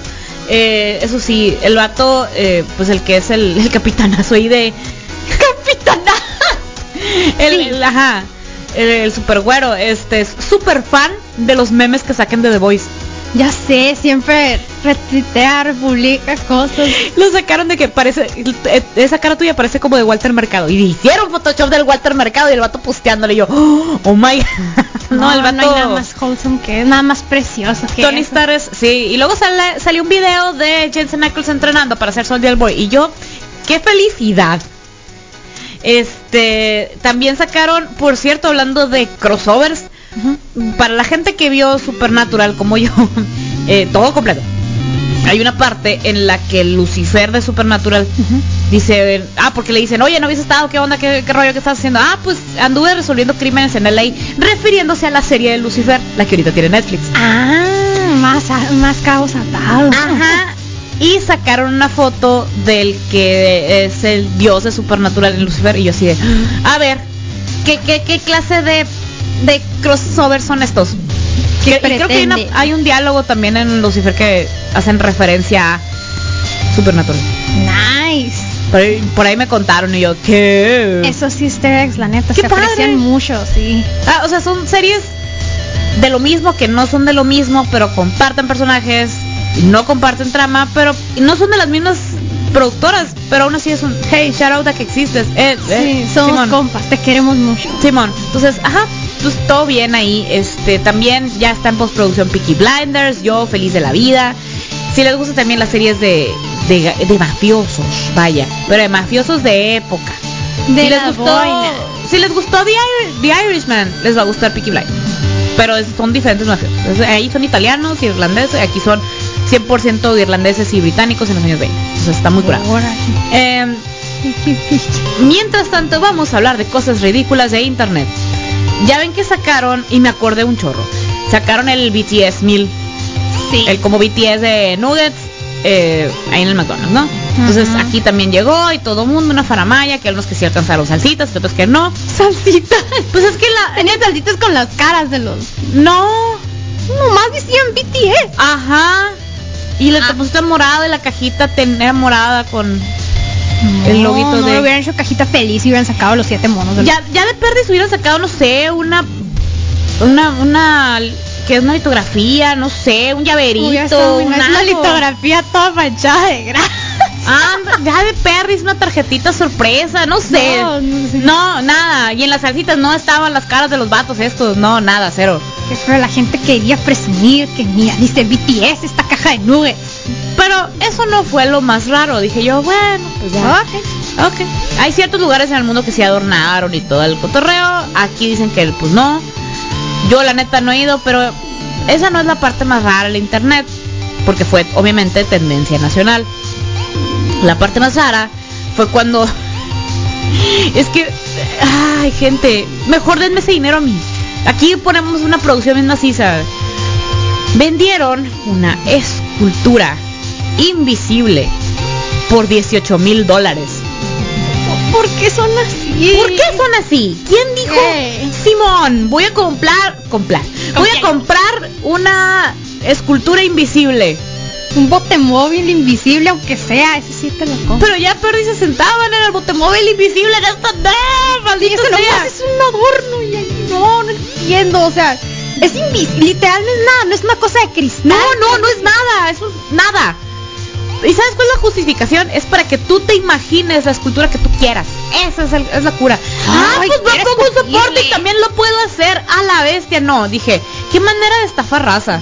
Eh, eso sí, el vato, eh, pues el que es el, el capitanazo ahí de... ¡Capitana! el, Sí. el- ajá, el, el super güero, este, es súper fan de los memes que saquen de The Voice. Ya sé, siempre retuitear, publica cosas. Lo sacaron de que parece, eh, esa cara tuya parece como de Walter Mercado. Y hicieron Photoshop del Walter Mercado y el vato posteándole y yo, oh my god. No, el vato... no hay nada más wholesome que nada más precioso que Tony. Stark es, sí, y luego sale, salió un video de Jensen Ackles entrenando para ser Soldier Boy y yo, qué felicidad. Este, también sacaron, por cierto, hablando de crossovers, Para la gente que vio Supernatural como yo, eh, todo completo. Hay una parte en la que Lucifer de Supernatural dice, ah, porque le dicen, oye, ¿no habías estado? ¿Qué onda? ¿Qué, qué rollo que estás haciendo? Ah, pues anduve resolviendo crímenes en LA, refiriéndose a la serie de Lucifer, la que ahorita tiene Netflix. Ah, más, más cabos atados. Ajá. Y sacaron una foto del que es el dios de Supernatural en Lucifer. Y yo así de, a ver, ¿qué, qué, qué clase de, de crossover son estos? ¿Qué Que- y creo que hay, una- pretende? hay un diálogo también en Lucifer que hacen referencia a Supernatural. Nice. Por ahí, por ahí me contaron y yo, ¿qué? Esos easter eggs, la neta, ¡Qué se padre! aprecian mucho, sí. Ah, o sea, son series de lo mismo que no son de lo mismo, pero comparten personajes, no comparten trama, pero no son de las mismas productoras, pero aún así es un hey, shout out a que existes. Eh, eh, somos Simón. compas, te queremos mucho. Simón. Entonces, ajá, pues todo bien ahí. Este, también ya está en postproducción Peaky Blinders, yo feliz de la vida. Si les gusta también las series de de, de mafiosos, vaya, pero de mafiosos de época. De si les la gustó, boina. si les gustó The, Ir- The Irishman, les va a gustar Peaky Blinders. Pero es- son diferentes mafiosos. Ahí son italianos y irlandeses, aquí son 100% irlandeses y británicos en los años 20. Entonces está muy curado. Eh, mientras tanto, vamos a hablar de cosas ridículas de internet. Ya ven que sacaron, y me acordé un chorro, sacaron el BTS 1000, Sí. el como BTS de Nuggets, eh, ahí en el McDonald's, ¿no? Entonces aquí también llegó y todo el mundo, una faramaya, que unos que sí alcanzaron salsitas, que otros que no. Salsita. Pues es que la... Tenían salsitas con las caras de los. No, Nomás decían BTS. ajá. Y le Ah. pusiste morada y la cajita tenía morada con... El loguito no, de- No hubieran hecho cajita feliz y hubieran sacado los siete monos. del- Ya, ya de perdiz hubieran sacado, no sé, una, una, una, que es una litografía, no sé, un llaverito, un una litografía toda manchada de grasa. Ah, ya de perdiz una tarjetita sorpresa, no sé. No, no sé. No, nada. Y en las salsitas no estaban las caras de los vatos estos, no, nada, cero. Pero la gente quería presumir que mira, dice BTS esta caja de nuggets. Pero eso no fue lo más raro. Dije yo, bueno, pues ya. Ok. Ok. Hay ciertos lugares en el mundo que se adornaron y todo el cotorreo. Aquí dicen que pues no. Yo la neta no he ido, pero esa no es la parte más rara del internet. Porque fue obviamente tendencia nacional. La parte más rara fue cuando... Es que... Ay, gente. Mejor denme ese dinero a mí. Aquí ponemos una producción bien maciza. Vendieron una escultura invisible por 18 mil dólares. ¿Por qué son así? ¿Por qué son así? ¿Quién dijo? Simón, voy a comprar, comprar. Voy a comprar una escultura invisible. Un bote móvil invisible, aunque sea, ese sí te lo compro. Pero ya Perry se sentaban en el botemóvil invisible en esta ¡No! ¡Maldito ese sea! es un adorno y no, no entiendo, o sea, es invisible, literal no es nada, no es una cosa de cristal. No, no, no es nada, es un- nada. ¿Y sabes cuál es la justificación? Es para que tú te imagines la escultura que tú quieras. Esa es, el- es la cura. ah, Ay, pues quieres como un soporte y también lo puedo hacer a la bestia. No, dije, qué manera de estafar raza.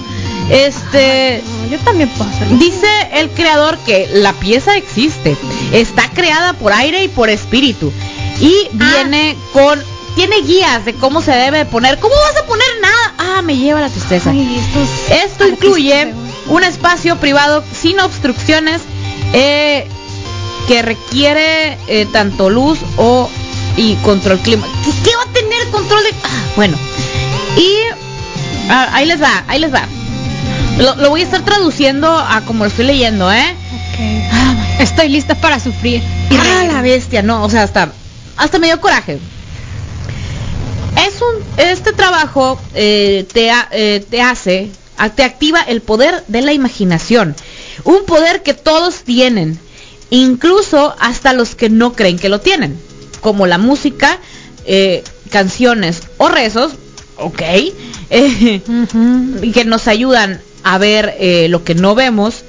Este, No, yo también puedo hacerlo. dice el creador que la pieza existe. Está creada por aire y por espíritu. Y Ah. viene con, tiene guías de cómo se debe poner. ¿Cómo vas a poner nada? Ah, me lleva la tristeza. Ay, Esto incluye un espacio privado sin obstrucciones eh, que requiere eh, tanto luz o y control clima. ¿Qué, qué va a tener control de? Ah, bueno. Y ah, ahí les va, ahí les va. Lo, lo voy a estar traduciendo a como lo estoy leyendo, ¿eh? Ok. Estoy lista para sufrir. Y ah, la bestia, no, o sea, hasta hasta me dio coraje. Es un este trabajo eh, te, eh, te hace te activa el poder de la imaginación, un poder que todos tienen, incluso hasta los que no creen que lo tienen, como la música, eh, canciones o rezos, ok, eh, que nos ayudan a ver eh, lo que no vemos,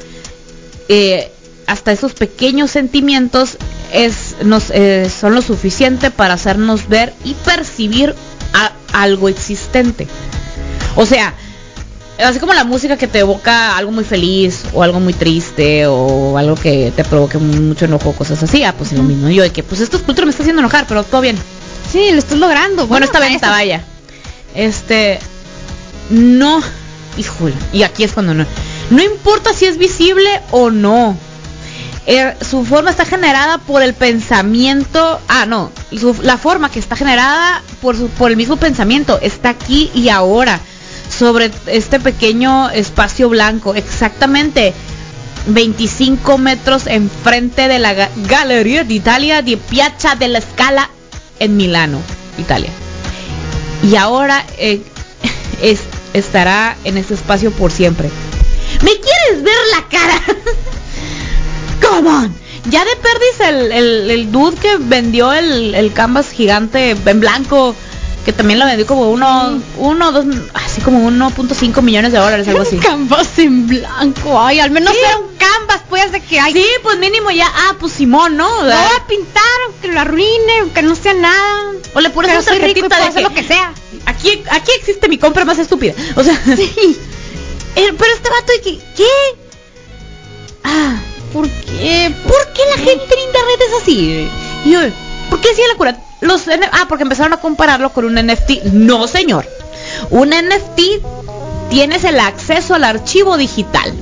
hasta esos pequeños sentimientos es, nos, son lo suficiente para hacernos ver y percibir a- algo existente. O sea, así como la música que te evoca algo muy feliz o algo muy triste o algo que te provoque mucho enojo, cosas así, ah, pues es lo mismo. Yo de que, pues esta escultura me está haciendo enojar, pero todo bien. Sí, lo estás logrando. Bueno, esta eso. venta, vaya. Este. No. Híjole. Y aquí es cuando no. No importa si es visible o no. Eh, su forma está generada por el pensamiento. Ah, no. la forma que está generada por, el mismo pensamiento está aquí y ahora. Sobre este pequeño espacio blanco. Exactamente. 25 metros enfrente de la ga- Galleria d'Italia di Piazza della Scala en Milano, Italia. Y ahora eh, es- estará en este espacio por siempre. ¿Me quieres ver la cara? Come on. Ya de perdis el, el, el dude que vendió el, el canvas gigante en blanco, que también lo vendió como uno, uno, dos, así como 1.5 millones de dólares, algo así. Un canvas en blanco. Ay, al menos Sí. era un canvas, pues, de que hay. Sí, pues mínimo ya, ah, pues Simón, ¿no? Lo voy a pintar, aunque lo arruine, aunque no sea nada. O le pones una tarjetita de hacer que- lo que sea. Aquí, aquí existe mi compra más estúpida. O sea, Sí. pero este vato que, ¿qué? Ah, ¿por qué? ¿Por qué la gente en internet es así? Y yo, ¿por qué así la cura? Los ah, porque empezaron a compararlo con un NFT. No, señor. Un NFT tienes el acceso al archivo digital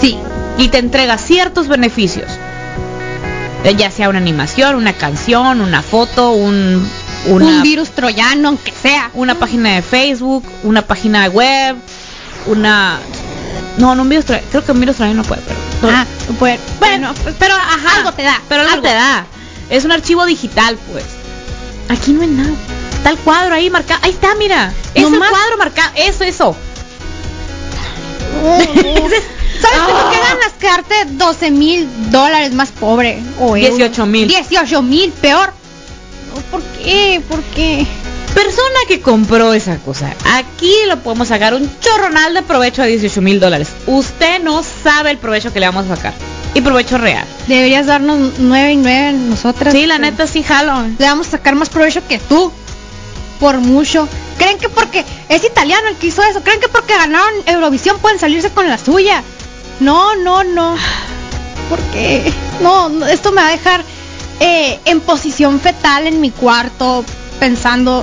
Sí. y te entrega ciertos beneficios. Eh, Ya sea una animación, una canción, una foto, un una, Un virus troyano, aunque sea. una página de Facebook, una página web, una no, no un virus, tra- creo que un virus también no puede, pero Ah, pues, bueno, pues, pero ajá, algo te da, pero algo, algo. te da. Es un archivo digital, pues. Aquí no hay nada. Está el cuadro ahí marcado. Ahí está, mira. Es el cuadro marcado. Eso, eso. ¿Sabes cuánto que ganas? Quedarte 12 mil dólares más pobre. O euros. 18,000. 18 mil, peor. ¿Por qué? ¿Por qué? Persona que compró esa cosa. Aquí lo podemos sacar un chorronal de provecho a 18 mil dólares. Usted no sabe el provecho que le vamos a sacar. Y provecho real. Deberías darnos 9 y 9 nosotras. Sí, la neta sí jalo. Le vamos a sacar más provecho que tú. Por mucho. ¿Creen que porque es italiano el que hizo eso? ¿Creen que porque ganaron Eurovisión pueden salirse con la suya? No, no, no. ¿Por qué? No, no, esto me va a dejar eh, en posición fetal en mi cuarto pensando,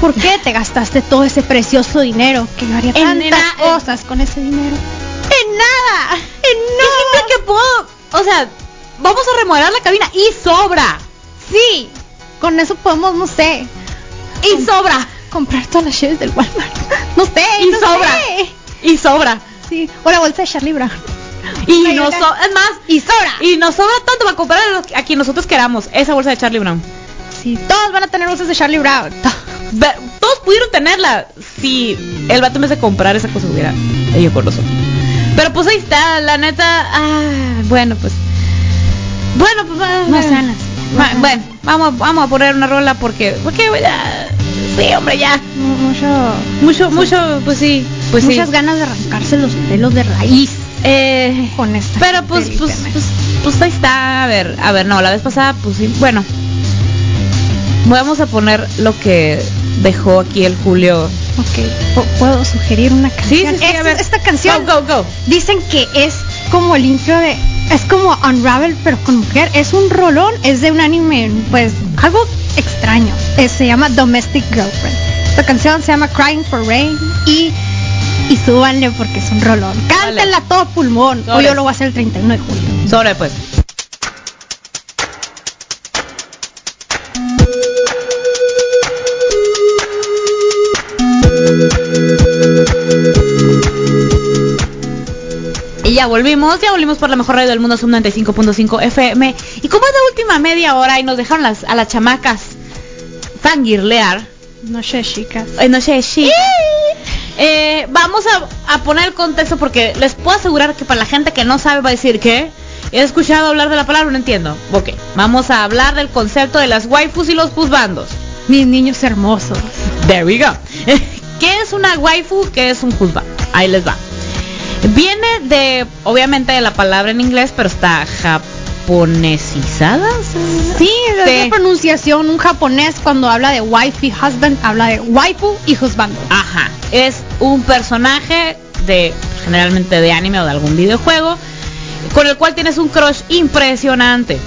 ¿por qué te gastaste todo ese precioso dinero? Que yo haría En tantas nada- cosas con ese dinero. En nada, en nada. que puedo. O sea, vamos a remodelar la cabina y sobra. Sí, con eso podemos, no sé, Y sobra. comprar todas las chaves del Walmart. No sé, Y no sobra. sé. Y sobra. Sí, o la bolsa de Charlie Brown. Y Ay, no oigan. so- es más, Y sobra. y nos sobra tanto para comprar a, los- a quien nosotros queramos esa bolsa de Charlie Brown. Sí, todos van a tener bolsas de Charlie Brown. Todos pudieron tenerla si el vato vez de comprar esa cosa hubiera ello con nosotros. Pero pues ahí está, la neta. Ah, bueno, pues. Bueno, pues. va- No va- sean bueno, vamos, vamos a poner una rola porque. Porque ya. Sí, hombre, ya. mu- Mucho, Mucho, mucho, pues sí. Pues muchas sí. ganas de arrancarse los pelos de raíz Eh, con esta. Pero pues, pues, internet. pues, pues ahí está. A ver, a ver, no, la vez pasada, pues sí. Bueno, vamos a poner lo que dejó aquí el Julio. Ok, ¿pu- ¿puedo sugerir una canción? sí, sí, a Esta- ver. Esta canción Go, go, go. dicen que es como el intro de... Es como Unravel, pero con mujer. Es un rolón, es de un anime, pues, algo extraño. Se llama Domestic Girlfriend. Esta canción se llama Crying for Rain y... Y súbanle porque es un rolón. Cántenla a todo pulmón. O Sobre. yo lo voy a hacer el 31 de julio. Sobre, pues. Ya volvimos, ya volvimos por la mejor radio del mundo, Sub 95.5 FM. Y como es la última media hora y nos dejaron las, a las chamacas fangirlear, No sé, chicas. eh, no sé, sí. Eh, vamos a, a poner el contexto porque les puedo asegurar que para la gente que no sabe va a decir que he escuchado hablar de la palabra, no entiendo. Ok, vamos a hablar del concepto de las waifus y los juzbandos. Mis niños hermosos. There we go. ¿Qué es una waifu? ¿Qué es un juzbando? Ahí les va. Viene de, obviamente, de la palabra en inglés, pero está japonesizada. Sí, es Sí. la pronunciación. Un japonés cuando habla de wife y husband habla de waifu y husbando. Ajá. Es un personaje de generalmente de anime o de algún videojuego con el cual tienes un crush impresionante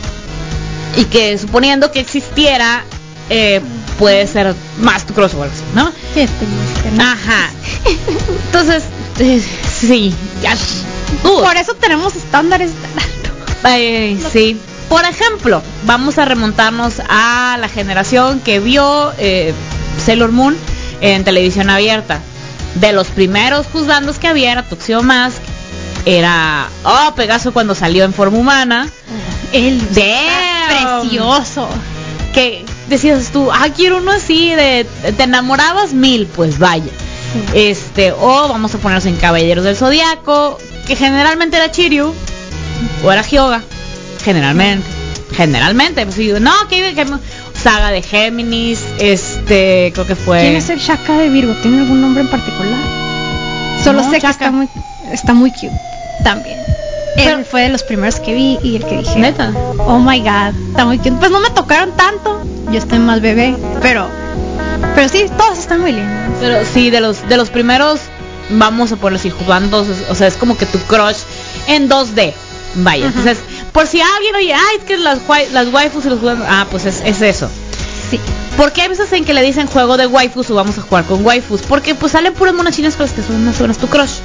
y que suponiendo que existiera eh, puede ser más tu así, ¿no? ¿no? Ajá. Entonces sí, ya. Uh, Por eso tenemos estándares eh, sí. Por ejemplo, vamos a remontarnos a la generación que vio eh, Sailor Moon en televisión abierta. De los primeros juzgandos que había era Tuxedo Mask, era oh Pegaso cuando salió en forma humana, Damn. precioso. que decías tú, ah quiero uno así de te enamorabas mil, pues vaya. Este, o vamos a ponernos en Caballeros del Zodiaco, que generalmente era Chiryu, o era Hyoga, generalmente. Generalmente, pues digo, no, que, que- saga de Géminis, este, creo que fue. ¿Quién es el Shaka de Virgo? ¿Tiene algún nombre en particular? Solo No, sé que está muy, está muy cute. También. Pero- fue de los primeros que vi y el que dije. Neta. Oh my god, está muy. Pues no me tocaron tanto. Yo estoy más bebé, pero. Pero sí, todos están muy lindos. Pero sí, de los, de los primeros, vamos a ponerlos así, jugando, o sea, es como que tu crush en 2D. Vaya, entonces, por si alguien oye, ay, es que las, las waifus y los juegos, ah, pues es, es eso. Sí. Porque hay veces en que le dicen juego de waifus o vamos a jugar con waifus, porque pues salen puras monas chinas con las que son más o menos tu crush.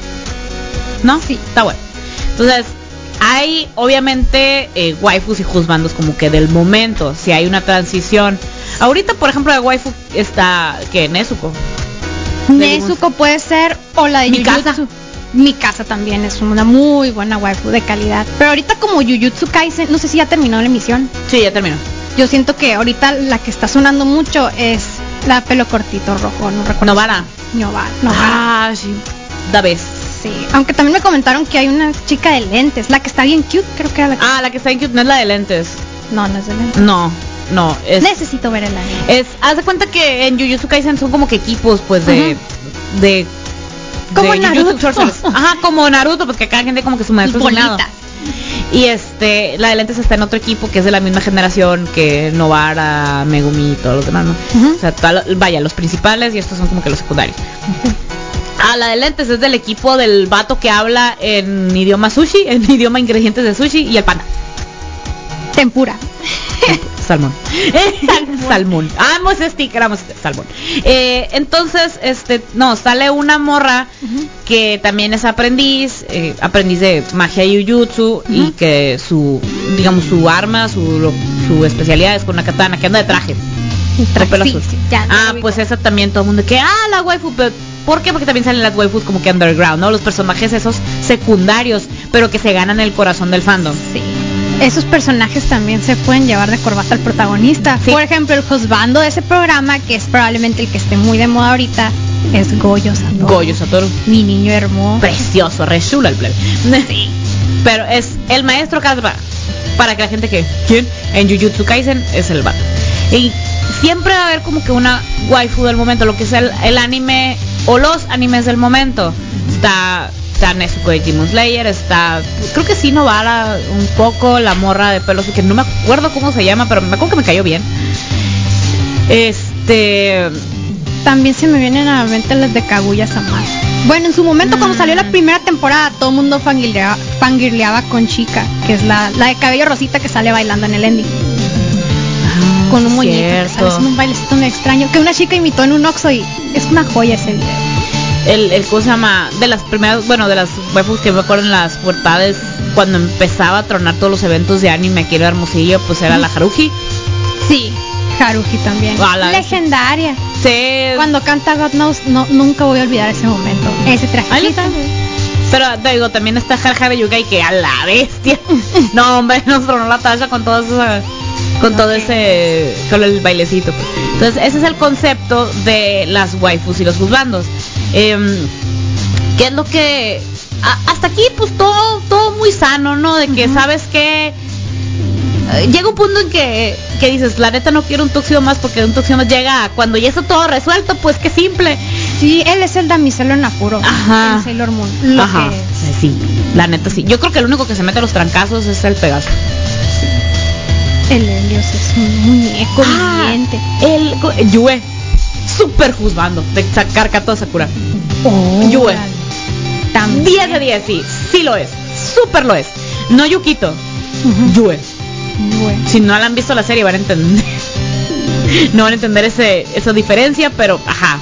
¿No? Sí. Está bueno. Entonces, hay obviamente eh, waifus y juzbandos como que del momento, si hay una transición. Ahorita, por ejemplo, de waifu está, que Nezuko. Nezuko puede ser o la de Mi casa. Mi casa también es una muy buena waifu de calidad. Pero ahorita como Jujutsu Kaisen, no sé si ya terminó la emisión. Sí, ya terminó. Yo siento que ahorita la que está sonando mucho es la pelo cortito rojo, no recuerdo. Novara. Novara. Novara. Ah, sí. Da vez. Sí. Aunque también me comentaron que hay una chica de lentes, la que está bien cute, creo que era la que... Ah, la que está en cute no es la de lentes. No, no es de lentes. No, no, es Necesito ver el anime. es haz de cuenta que en Jujutsu Kaisen son como que equipos pues de de Como de Naruto. Jujutsu Sorcerers. Ajá, como Naruto, pues que cada gente como que su maestro. Y este, la de lentes está en otro equipo que es de la misma generación que Novara, Megumi y todos los demás, ¿no? O sea, toda vaya, los principales y estos son como que los secundarios. Ah, la de lentes es del equipo del vato que habla en idioma sushi, en idioma ingredientes de sushi y el panda. Tempura. Salmón. salmón. Ah, hemos sticker, vamos, salmón. Eh, entonces, este, no, sale una morra que también es aprendiz, eh, aprendiz de magia y jujutsu y que su, digamos, su arma, su, lo- su especialidad es con una katana que anda de traje. Pelo Sí, azul. sí, ah, pues esa también todo el mundo que, ah, la waifu, pero ¿por qué? Porque también salen las waifus como que underground, ¿no? Los personajes esos secundarios, pero que se ganan el corazón del fandom. Sí. Esos personajes también se pueden llevar de corbata al protagonista. Sí. Por ejemplo, el juzgando de ese programa, que es probablemente el que esté muy de moda ahorita, es Goyo Satoru. Goyo Satoru. Mi niño hermoso. precioso, re chulo el plebe. Pero es el maestro Casba. Para que la gente que. ¿Quién? En Jujutsu Kaisen es el vato. Y siempre va a haber como que una waifu del momento, lo que es el, el anime o los animes del momento. Está. Está Nezuko de Demon Slayer, está. Creo que sí Novara un poco, la morra de pelos, que no me acuerdo cómo se llama, pero me acuerdo que me cayó bien. Este. También se me vienen a la mente las de Kaguya Sama. Bueno, en su momento cuando salió Mm. la primera temporada, todo el mundo fangirleaba, fangirleaba con Chica, que es la, la de cabello rosita que sale bailando en el ending. Con un muñeco haciendo un bailecito muy extraño, que una chica imitó en un Oxxo y es una joya ese video. el, el ¿cómo se llama? De las primeras, bueno, de las waifus que me acuerdo en las portadas, cuando empezaba a tronar todos los eventos de anime aquí en Hermosillo, pues era la Haruhi. Sí, Haruhi también. La- Legendaria. Sí. Cuando canta God Knows, no, nunca voy a olvidar ese momento. Ese trajecito. Pero te digo, también está Har de Yugai que a la bestia. no, hombre, nos tronó la tacha con todo eso. Con todo ese. con el bailecito. Entonces, ese es el concepto de las waifus y los juzgandos. Em, ¿Qué es lo que.? a- hasta aquí, pues todo, todo muy sano, ¿no? De que, ¿sabes qué? Eh, Llega un punto en que, que dices, la neta no quiero un tuxio más porque un tuxio más llega a cuando ya está todo resuelto, pues qué simple. Sí, él es el damiselo en apuro. Ajá. En Sailor Moon. Lo Ajá, que es. sí, la neta sí. Yo creo que el único que se mete a los trancazos es el Pegaso. El Helios es un muñeco Ah, viviente. El Yue, super juzgando de sacar Kato Sakura. Yue. Órale. También. 10 de 10, sí, sí lo es. Súper lo es. No Yukito, Ujú. Yue. Yue. Si no la han visto la serie van a entender. no van a entender ese, esa diferencia, pero ajá.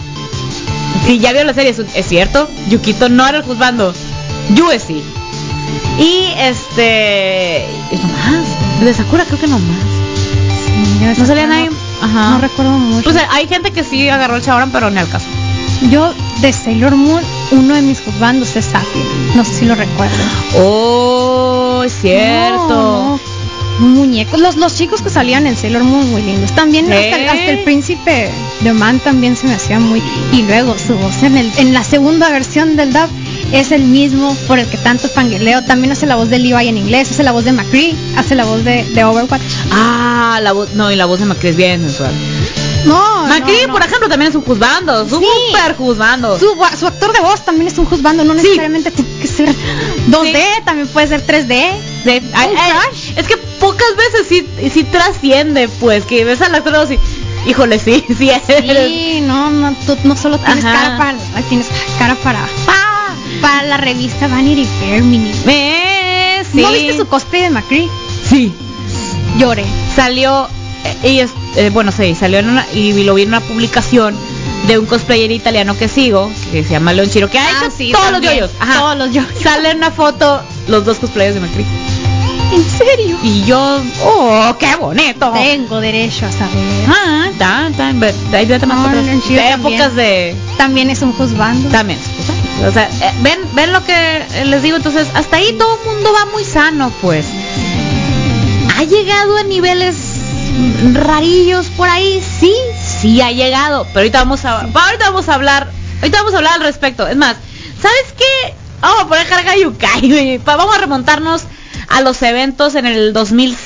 Si ya vio la serie, es, cierto. Yukito no era el juzgando. Yue sí. Y este. ¿Es nomás? De Sakura creo que nomás. Sí, yo No salía nadie. Ajá. No recuerdo mucho. Pues eh, hay gente que sí agarró el chabrón, pero ni al caso. yo de Sailor Moon, uno de mis juzgandos es Sapphire. No sé si lo recuerdan. Oh, es cierto. No, no. Un muñeco. Los, los chicos que salían en Sailor Moon muy lindos. También ¿Sí? hasta, el- hasta el príncipe de Man también se me hacía muy. Y luego su voz en, el, en la segunda versión del dub es el mismo por el que tanto fangirleo. También hace la voz de Levi en inglés, hace la voz de McCree, hace la voz de, de Overwatch. Ah, la voz. No, y la voz de Macri es bien sensual. No, Macri, no, no. por ejemplo, también es un juzgando. Súper juzgando. Su, su actor de voz también es un juzgando, no Sí. necesariamente tiene que ser 2D, también puede ser 3D. Sí, ay, ay, crush. es que pocas veces sí, sí trasciende, pues, que ves al actor así, híjole, sí, sí. Sí, no, no, tú no solo tienes Ajá. cara para, tienes cara para, Ah, para la revista Vanity Fair, mini. ¿Ves? sí. ¿No viste su cosplay de McCree? Sí. Lloré. Salió, eh, y es, eh, bueno, sí, salió en una, y lo vi en una publicación de un cosplayer italiano que sigo, que se llama Leon Chiro, que ha Ah, hecho sí, todos los yoyos. Ajá. todos los yoyos. Sale en una foto los dos cosplayers de McCree. ¿En serio? Y yo, oh, qué bonito. Tengo derecho a saber. Ah, también. épocas de También es un juzgando. también. O sea, eh, ven, ven lo que les digo, entonces hasta ahí todo el mundo va muy sano, pues. Ha llegado a niveles rarillos por ahí, sí, sí ha llegado, pero ahorita vamos a ahorita vamos a hablar, ahorita vamos a hablar al respecto. Es más, ¿sabes qué? Vamos a poner carga Yukai, vamos a remontarnos a los eventos en el 2000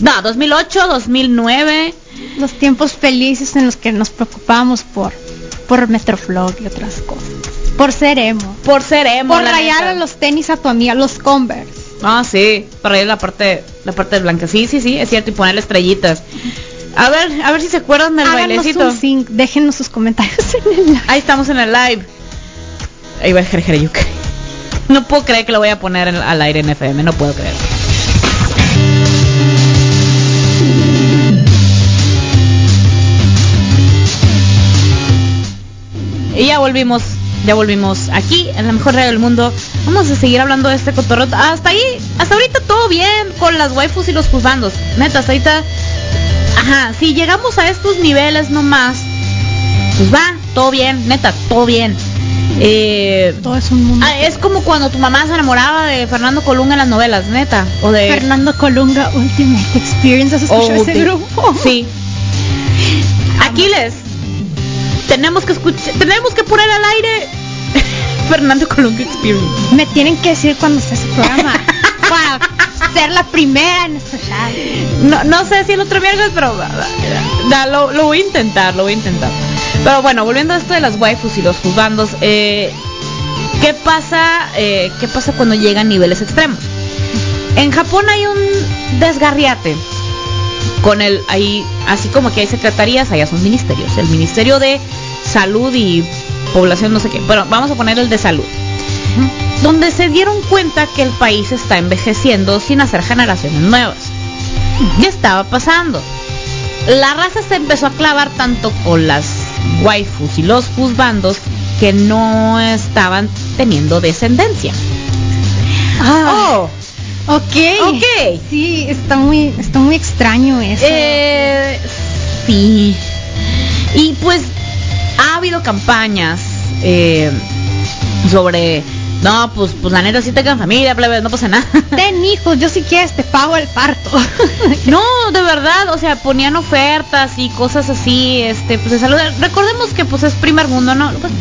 no, 2008, 2009. Los tiempos felices en los que nos preocupábamos por por Metroflog y otras cosas. Por ser emo. Por ser emo, Por la rayar neta. a los tenis a tu amiga, los Converse. Ah, sí, para ir la parte, la parte blanca. Sí, sí, sí, es cierto, y ponerle estrellitas. A ver, a ver si se acuerdan del Háganos bailecito. un déjenos sus comentarios en el live. Ahí estamos en el live. Ahí va el. No puedo creer que lo voy a poner en- al aire en FM, no puedo creer. Y ya volvimos, ya volvimos aquí en la mejor radio del mundo. Vamos a seguir hablando de este cotorreo. Hasta ahí, hasta ahorita todo bien con las waifus y los juzgandos. Neta, hasta ahorita. Ajá, si llegamos a estos niveles nomás, pues va, todo bien, neta, todo bien. Eh, Todo es un mundo. ah, es como cuando tu mamá se enamoraba de Fernando Colunga en las novelas, neta. O de Fernando Colunga Ultimate Experience. ¿Has escuchado o ese grupo? Sí. Aquiles, tenemos que escuchar, tenemos que poner al aire Fernando Colunga Experience. Me tienen que decir cuando esté su programa. para ser la primera en escuchar. No, no sé si el otro miércoles, pero da- da- lo, lo voy a intentar, lo voy a intentar. Pero bueno, volviendo a esto de las waifus y los juzgandos, eh, ¿qué pasa? eh, ¿Qué pasa cuando llegan niveles extremos? En Japón hay un desgarriate con el ahí así como que hay secretarías, allá son ministerios, el Ministerio de Salud y Población no sé qué. Bueno, vamos a poner el de salud. Donde se dieron cuenta que el país está envejeciendo sin hacer generaciones nuevas. ¿Qué estaba pasando? La raza se empezó a clavar tanto con las waifus y los juzbandos que no estaban teniendo descendencia. Ah, Oh, ok. ok. Sí, está muy, está muy extraño eso. Eh, sí. Y pues ha habido campañas eh, sobre, no, pues, pues la neta sí tengan familia, plebe, no pasa nada. Ten hijos, yo si quieres te pago el parto. No, de verdad, o sea, ponían ofertas y cosas así, este, pues de salud. Recordemos que pues es primer mundo, ¿no? Pues,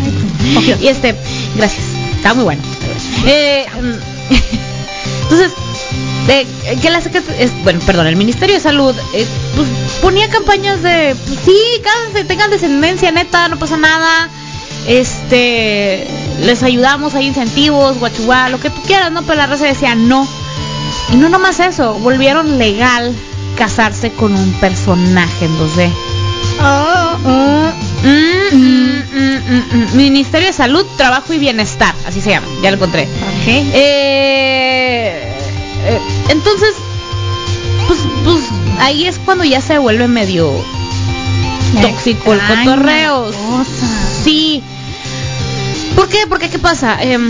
y este, gracias, está muy bueno. Eh, mm, entonces, eh, que la es, bueno, perdón, el Ministerio de Salud, eh, pues ponía campañas de, pues sí, cásense, tengan descendencia, neta, no pasa nada. Este, les ayudamos, hay incentivos, guachuá, lo que tú quieras, ¿no? Pero la raza decía no. Y no nomás eso, volvieron legal casarse con un personaje en 2D. Oh, oh. Mm, mm, mm. Ministerio de Salud, Trabajo y Bienestar, así se llama, ya lo encontré. Eh, eh, entonces, pues, pues ahí es cuando ya se vuelve medio tóxico el cotorreo. Sí. ¿Por qué? Porque ¿qué pasa? Em,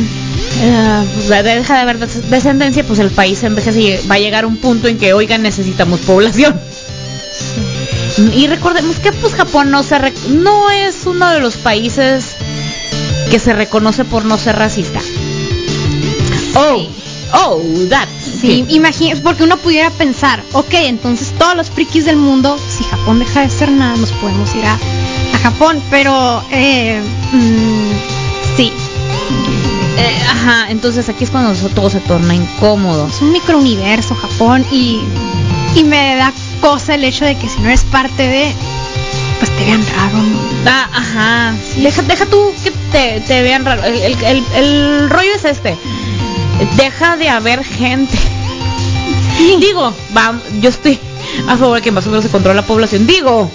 eh, pues, deja de haber des- descendencia, pues el país envejece y va a llegar un punto en que, oigan, necesitamos población. Y recordemos que pues Japón no se no es uno de los países que se reconoce por no ser racista. Oh, oh, that. Sí, imagina, porque uno pudiera pensar, ok, entonces todos los frikis del mundo, si Japón deja de ser nada, nos podemos ir a, a Japón, pero eh, mm, sí, Eh, ajá, entonces aquí es cuando todo se torna incómodo. es un microuniverso Japón y, y me da cosa el hecho de que si no eres parte de, pues te vean raro, ¿no? Ah, ajá. Deja, deja tú que te, te vean raro. El, el- el- el rollo es este. Deja de haber gente. Digo, va, yo estoy a favor de que más o menos se controle la población. Digo,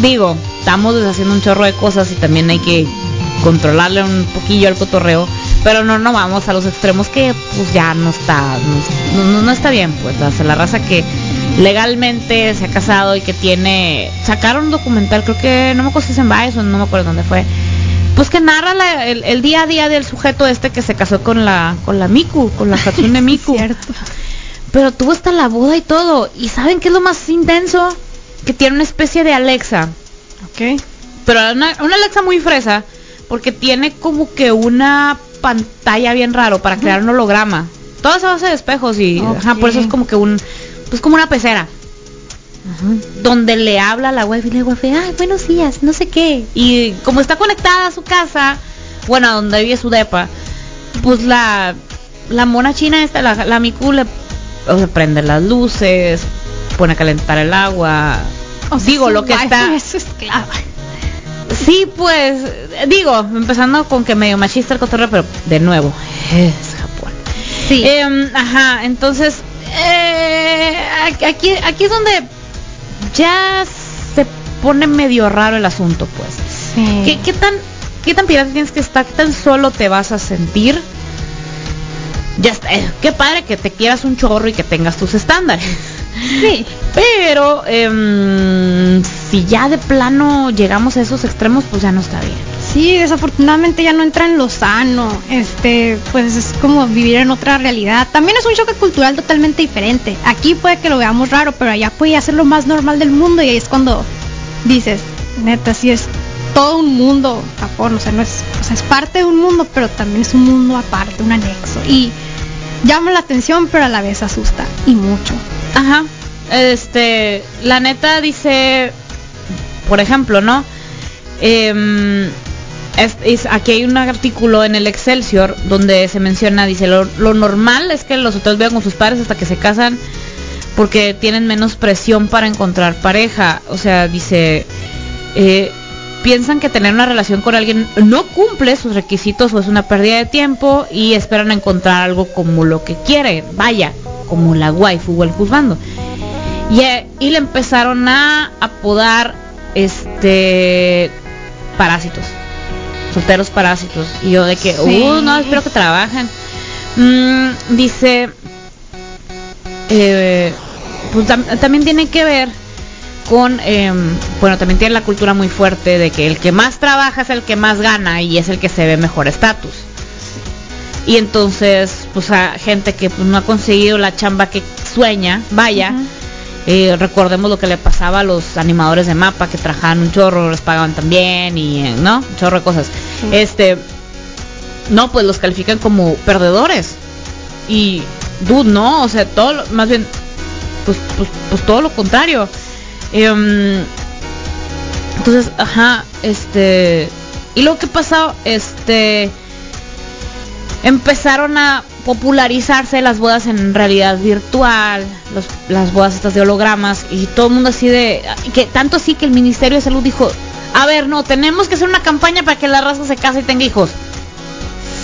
digo, estamos deshaciendo un chorro de cosas y también hay que controlarle un poquillo al cotorreo. Pero no, no vamos a los extremos que pues ya no está, no, no, no está bien, pues la, la raza que legalmente se ha casado y que tiene, sacaron un documental, creo que no me acuerdo si es en Vice o no me acuerdo dónde fue, pues que narra la- el, el día a día del sujeto este que se casó con la, con la Miku, con la Hatsune Miku. Cierto. Pero tuvo hasta la boda y todo. ¿Y saben qué es lo más intenso? Que tiene una especie de Alexa. Ok. Pero una, una Alexa muy fresa. Porque tiene como que una pantalla bien raro para crear un holograma. Todo se base de espejos y ajá, por eso es como que un... Pues como una pecera. Donde le habla a la wifi y la wifi, ay, buenos días, no sé qué. Y como está conectada a su casa, bueno, a donde vive su depa, pues la, la mona china esta, la, la Miku, le o sea, prende las luces, pone a calentar el agua. O sea, digo, lo que está... Es esclava. Sí, pues, digo, empezando con que medio machista el cotorreo, pero de nuevo, es Japón. Sí. Em, ajá, entonces, eh, aquí, aquí es donde ya se pone medio raro el asunto, pues. Sí. ¿Qué, qué tan, ¿Qué tan pirata tienes que estar? ¿Qué tan solo te vas a sentir? Ya está, eh, qué padre que te quieras un chorro y que tengas tus estándares. Sí. Pero em, si ya de plano llegamos a esos extremos, pues ya no está bien. Sí, desafortunadamente ya no entra en lo sano. Este, pues es como vivir en otra realidad. También es un choque cultural totalmente diferente. Aquí puede que lo veamos raro, pero allá puede ser lo más normal del mundo y ahí es cuando dices, neta, sí es todo un mundo Japón, o sea, no es, o sea, es parte de un mundo, pero también es un mundo aparte, un anexo y llama la atención, pero a la vez asusta y mucho. Ajá. Este, la neta dice, por ejemplo, ¿no? Em, es- aquí hay un artículo en el Excelsior donde se menciona, dice, lo, lo normal es que los hoteles vivan con sus padres hasta que se casan porque tienen menos presión para encontrar pareja. O sea, dice, eh, piensan que tener una relación con alguien no cumple sus requisitos o es una pérdida de tiempo y esperan encontrar algo como lo que quieren, vaya, como la waifu o el juzgando. Y, eh, y le empezaron a apodar este parásitos, solteros parásitos. Y yo de que, Sí. uh, no, espero que trabajen. Mm, dice, eh, pues tam- también tiene que ver con, em, bueno, también tiene la cultura muy fuerte de que el que más trabaja es el que más gana y es el que se ve mejor estatus. Y entonces, pues a gente que pues, no ha conseguido la chamba que sueña, vaya, eh, recordemos lo que le pasaba a los animadores de mapa que trabajaban un chorro, les pagaban también y, eh, ¿no? Un chorro de cosas. Sí. Este, no, pues los califican como perdedores. Y, dude, no, o sea, todo, lo- más bien, pues, pues, pues todo lo contrario. Em, entonces, ajá, este, y lo que pasó, este, empezaron a popularizarse las bodas en realidad virtual, los- las bodas estas de hologramas y todo el mundo así de, que tanto así que el Ministerio de Salud dijo, a ver, no, tenemos que hacer una campaña para que la raza se case y tenga hijos.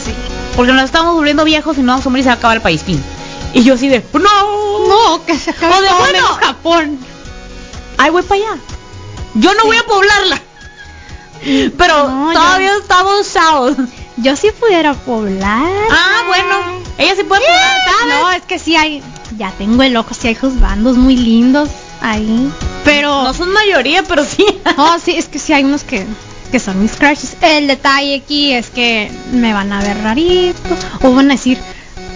Sí. Porque nos estamos volviendo viejos y no vamos a morir y se va a acabar el país, fin. Y yo así de, no, No, que se acabe O de bueno. Japón. Ay, voy para allá. Yo no voy a poblarla. Pero No, todavía yo- estamos chavos. Yo sí pudiera poblar. Ah, bueno, ella sí puede poblar, ¿sabes? No, es que sí hay, ya tengo el ojo, sí hay juzgandos muy lindos ahí. Pero, No son mayoría, pero sí. no, sí, es que sí hay unos que, que son mis crushes. El detalle aquí es que me van a ver rarito o van a decir,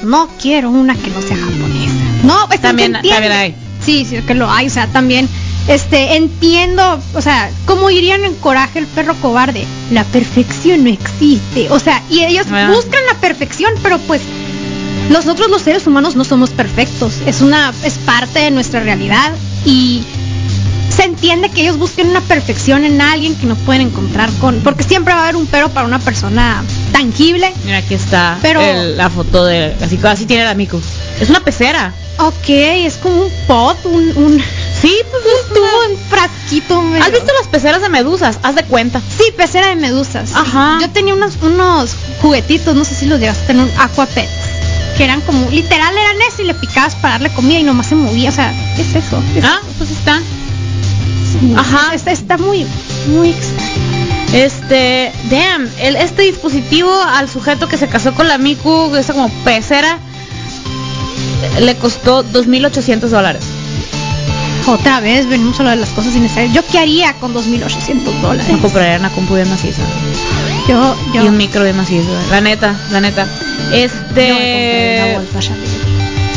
no quiero una que no sea japonesa. No, es que También- también hay. Sí, sí, que lo hay, o sea, también este entiendo, o sea, como dirían en Coraje el perro cobarde, la perfección no existe. O sea, y ellos buscan la perfección, pero pues nosotros los seres humanos no somos perfectos. Es una es parte de nuestra realidad y se entiende que ellos busquen una perfección en alguien que no pueden encontrar con porque siempre va a haber un pero para una persona tangible. Mira, aquí está Pero- el- la foto de... Así, así tiene el amigo. Es una pecera. Ok, es como un pot, un, un Sí, pues es tubo, una- un frasquito. medio- ¿Has visto las peceras de medusas? Haz de cuenta. Sí, pecera de medusas. sí. Ajá. Yo tenía unos, unos juguetitos, no sé si los llegaste a tener, un aquapet. Que eran como, literal eran eso y le picabas para darle comida y nomás se movía. O sea, ¿qué es eso? Es- Ah, pues están. sí, ajá. Está, está muy, muy extraño. Este, damn, el, este dispositivo al sujeto que se casó con la Miku, esa como pecera, le costó 2.800 dólares. Otra vez venimos a lo de las cosas innecesarias. ¿Yo qué haría con 2.800 dólares? Me compraría una compu bien maciza. Yo, yo. Y un micro bien macizo. La neta, la neta. yo me compré Este...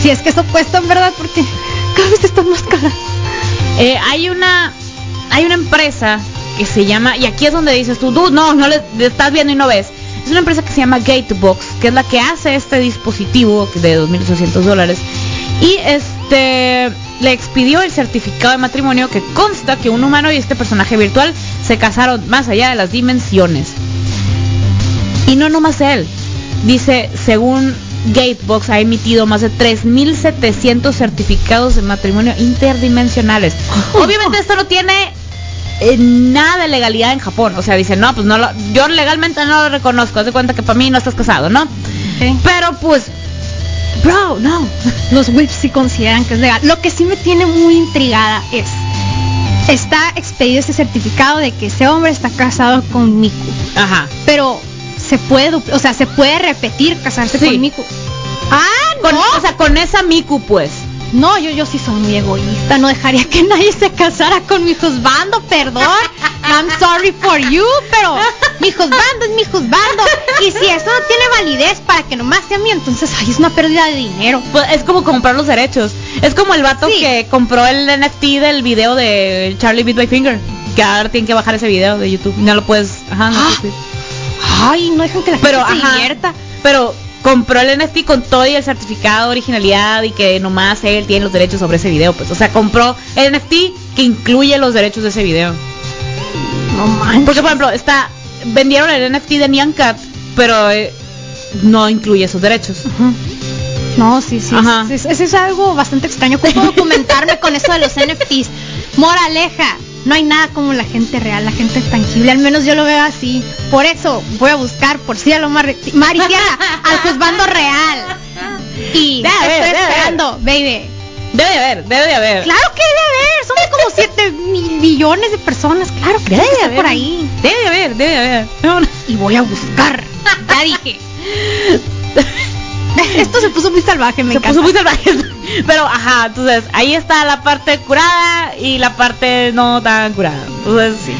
Si es que eso cuesta en verdad, porque cada vez están más caras. Eh, hay una hay una empresa que se llama y aquí es donde dices tú, "Dude, no, no le, le estás viendo y no ves. Es una empresa que se llama Gatebox, que es la que hace este dispositivo de 2.800 dólares y este le expidió el certificado de matrimonio que consta que un humano y este personaje virtual se casaron más allá de las dimensiones. Y no nomás él. Dice, según Gatebox ha emitido más de 3.700 certificados de matrimonio interdimensionales. Obviamente esto no tiene eh, nada de legalidad en Japón. O sea, dice, no, pues no lo, yo legalmente no lo reconozco. Haz de cuenta que para mí no estás casado, ¿no? Pero pues, bro, no. Los whips sí consideran que es legal. Lo que sí me tiene muy intrigada es, está expedido ese certificado de que ese hombre está casado con Miku. Ajá. Pero se puede, o sea, se puede repetir casarse Sí. con Miku. Ah, Con, no. O sea, con esa Miku, pues. No, yo, yo sí soy muy egoísta. No dejaría que nadie se casara con mi husbando, perdón. I'm sorry for you, pero mi husbando es mi husbando. Y si eso no tiene validez para que nomás sea mío, entonces ay, es una pérdida de dinero. Pues es como comprar los derechos. Es como el vato Sí. que compró el NFT del video de Charlie Beat by Finger. Que ahora tienen que bajar ese video de YouTube. No lo puedes. Ajá, no Ah, Ay, no dejan que la Pero, gente se ajá. divierta. Pero compró el NFT con todo y el certificado de originalidad y que nomás él tiene los derechos sobre ese video. Pues, o sea, compró el NFT que incluye los derechos de ese video. No manches. Porque, por ejemplo, está. Vendieron el NFT de Nyan Cat, pero eh, no incluye esos derechos. Ujú. No, sí, sí. Ajá. es- es- Eso es algo bastante extraño. ¿Cómo documentarme con eso de los NFTs? Moraleja, no hay nada como la gente real, la gente tangible. Al menos yo lo veo así. Por eso voy a buscar, por si a lo mar Mariciana, al juzgando real. Y Debe estoy debe haber. esperando, baby. Debe de haber, debe de haber. Claro que debe haber. Somos como 7 mil billones de personas. Claro que debe Debe estar haber. por ahí. Debe de haber, debe de haber. Y voy a buscar. Ya dije. Esto se puso muy salvaje, me se encanta. puso muy salvaje. Pero, ajá, entonces ahí está la parte curada y la parte no tan curada. Entonces, sí.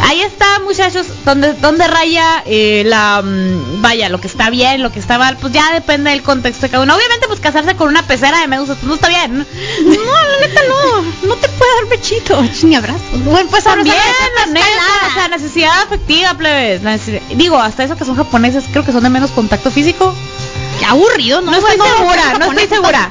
Ahí está, muchachos, donde, donde raya eh, la. mm, vaya, lo que está bien, lo que está mal, pues ya depende del contexto de cada uno. Obviamente, pues casarse con una pecera de medusas, pues no está bien. No, la neta no. No te puede dar bechitos ni abrazos. Bueno, pues También, la neta, o sea, necesidad afectiva, plebes. necesidad- Digo, hasta eso que son japoneses, creo que son de menos contacto físico. Qué aburrido, ¿no? No, estoy segura, los no estoy segura.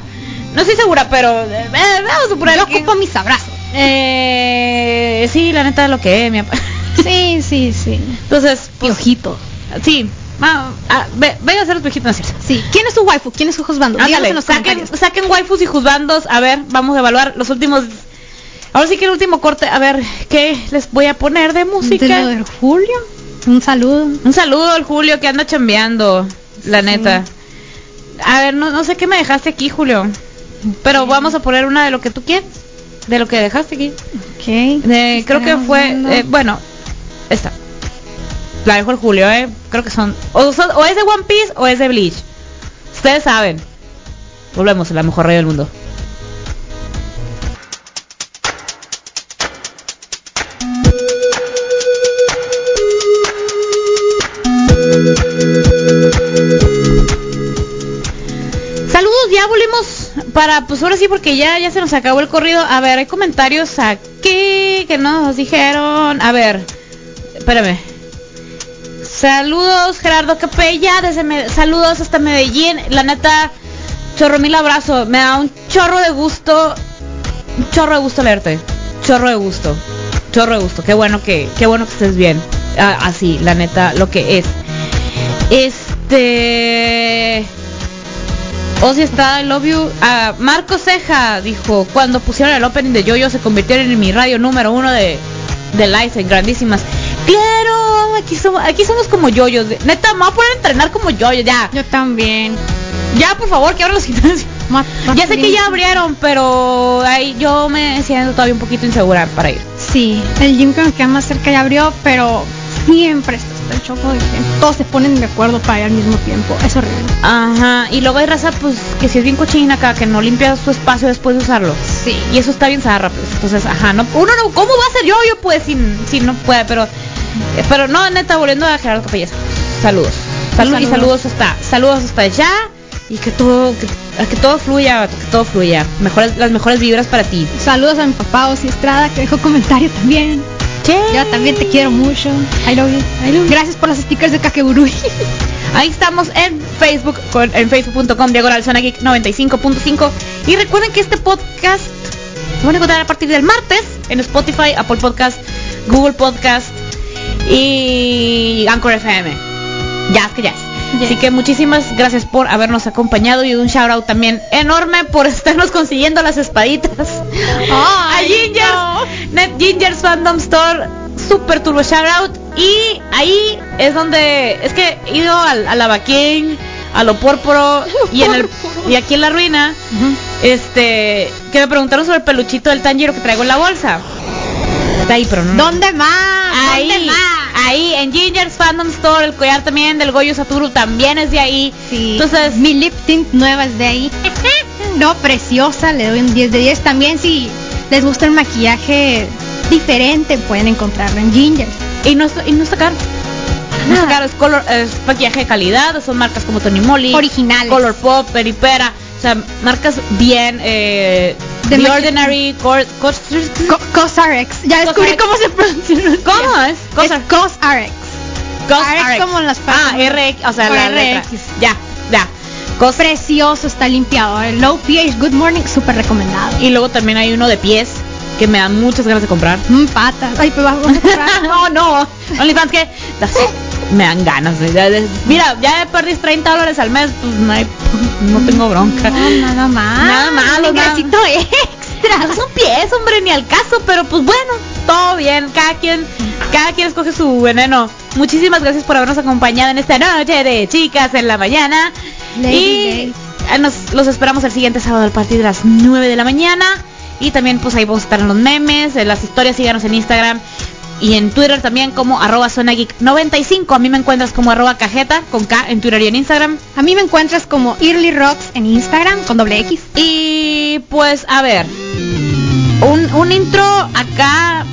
No estoy segura, pero eh, eh, vamos a suponer Yo que- ocupo mis abrazos. Eh, sí, la neta lo que es, mi Sí, sí, sí. Entonces, pues, Piojito. sí. Ah, ah, ve, venga a hacer los viejitos, ¿no es cierto? Sí. ¿Quién es su waifu? ¿Quién es su? Díganos Ándale, en los saquen, saquen waifus y juzbandos. A ver, vamos a evaluar los últimos. Ahora sí que el último corte. A ver, ¿qué les voy a poner de música? De lo del Julio. Un saludo. Un saludo al Julio que anda chambeando, la neta. A ver, no, no sé qué me dejaste aquí, Julio. Pero vamos a poner una de lo que tú quieres. De lo que dejaste aquí. Ok. De- creo que fue, eh, bueno, esta. La dejo el Julio, eh. Creo que son o, son- o es de One Piece o es de Bleach. Ustedes saben. Volvemos a la mejor radio del mundo. Para, pues ahora sí, porque ya, ya se nos acabó el corrido. A ver, hay comentarios aquí que nos dijeron. A ver, espérame. Saludos, Gerardo Capella, desde saludos hasta Medellín. La neta, chorro mil abrazo. Me da un chorro de gusto, un chorro de gusto leerte. Chorro de gusto, chorro de gusto. Qué bueno que, qué bueno que estés bien. Ah, así, la neta, lo que es. Este. O si está, I love you. Ah, Marco Ceja dijo, cuando pusieron el opening de Yoyo se convirtieron en mi radio número uno de, de likes en grandísimas. Claro, aquí somos, aquí somos como yoyos. de- Neta, me voy a poner a entrenar como yoyo, ya. Yo también. Ya, por favor, que abran los gimnasios. Ma- Ya sé que ya abrieron, pero ahí yo me siento todavía un poquito insegura para ir. Sí, el gym que me queda más cerca ya abrió, pero siempre hasta el choco de que todos se ponen de acuerdo para ir al mismo tiempo. Es horrible. Ajá, y luego hay raza, pues, que si es bien cochina acá, que no limpia su espacio después de usarlo. Sí. Y eso está bien zarra, pues. Entonces, ajá, no, uno no, ¿cómo va a ser yo? Yo pues, si, si no puede, pero, eh, pero no, neta, volviendo a Gerardo Capelleza. Saludos. Salud y Saludos. saludos hasta, saludos hasta allá. Y que todo, que, que todo fluya, que todo fluya. Mejores, las mejores vibras para ti. Saludos a mi papá Osi Estrada que dejó comentario también. Yo también te quiero mucho. I love you. I love you. Gracias por los stickers de Kakegurui. Ahí estamos en Facebook, con, en facebook.com, diagonal Zona Geek 95.5. Y recuerden que este podcast se van a encontrar a partir del martes en Spotify, Apple Podcast, Google Podcast y Anchor FM. Ya, es que ya es. Así que muchísimas gracias por habernos acompañado y un shout out también enorme por estarnos consiguiendo las espaditas. a Gingers, Net Gingers Fandom Store, super turbo shout out. Y ahí es donde, es que he ido al, a la a lo Pórporo y, en el, y aquí en la ruina, este, que me preguntaron sobre el peluchito del Tanjiro que traigo en la bolsa. Está ahí, pero no. ¿Dónde más? Ahí, ¿Dónde más? Ahí, en Gingers Fandom Store, el collar también del Goyo Saturu también es de ahí. Sí. Entonces, mi lip tint nueva es de ahí. no, preciosa, le doy un 10 de 10. También si les gusta el maquillaje diferente, pueden encontrarlo en Ginger. y no, está- y no está caro. No está caro, es, color, es maquillaje de calidad, son marcas como Tony Moly, Originales. Color Pop, Peripera, o sea, marcas bien, eh, The maqui- Ordinary, Cosrx. Ya descubrí cómo se pronuncia. ¿Cómo es? Cosrx. Cosrx. Cosrx. Cos- RX como las Ah. RX, o sea, la RX. Ya, ya. Cos- Precioso, está limpiado. El low pH Good Morning, súper recomendado. y luego también hay uno de pies que me dan muchas ganas de comprar. Mm, patas. Ay, vamos a comprar. no, no. OnlyFans que me dan ganas. de- mira, ya perdí 30 dólares al mes, pues no, hay- no tengo bronca. No, nada más. Nada malo, Un ingresito extra. Son pies, hombre, ni al caso, pero pues bueno, todo bien, cada quien, cada quien escoge su veneno. Muchísimas gracias por habernos acompañado en esta noche de chicas en la mañana. Lady y nos, los esperamos el siguiente sábado a partir de las 9 de la mañana. Y también pues ahí vamos a estar en los memes, en las historias, síganos en Instagram y en Twitter también como arroba zonageek95. A mí me encuentras como arroba cajeta con K en Twitter y en Instagram. A mí me encuentras como Early Rocks en Instagram con doble X. Y pues a ver, un, un intro acá.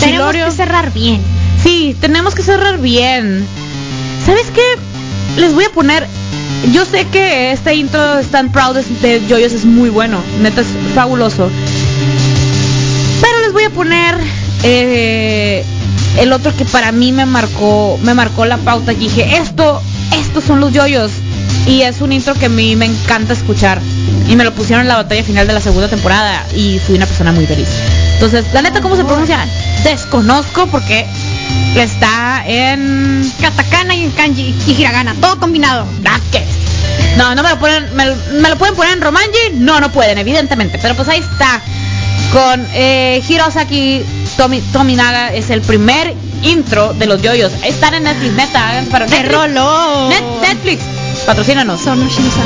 Tenemos chilorio. que cerrar bien. Sí, tenemos que cerrar bien. ¿Sabes qué? Les voy a poner. Yo sé que este intro Stand Proud de Joyos es muy bueno, neta es fabuloso. Pero les voy a poner eh, el otro que para mí me marcó, me marcó la pauta. Y dije, esto, estos son los Joyos. Y es un intro que a mí me encanta escuchar. Y me lo pusieron en la batalla final de la segunda temporada. Y fui una persona muy feliz. Entonces, la neta, ¿cómo se pronuncia? Desconozco porque está en... Katakana y en kanji y hiragana, todo combinado. Ah. No, no me lo ponen, me, me lo pueden poner en Romanji, no, no pueden, evidentemente, pero pues ahí está, con eh, Hirosaki Tomi, Tominaga, es el primer intro de los yoyos, están en Netflix, neta, hagan para ¡Qué Netflix! Net- Netflix, patrocínanos. Shinosawa.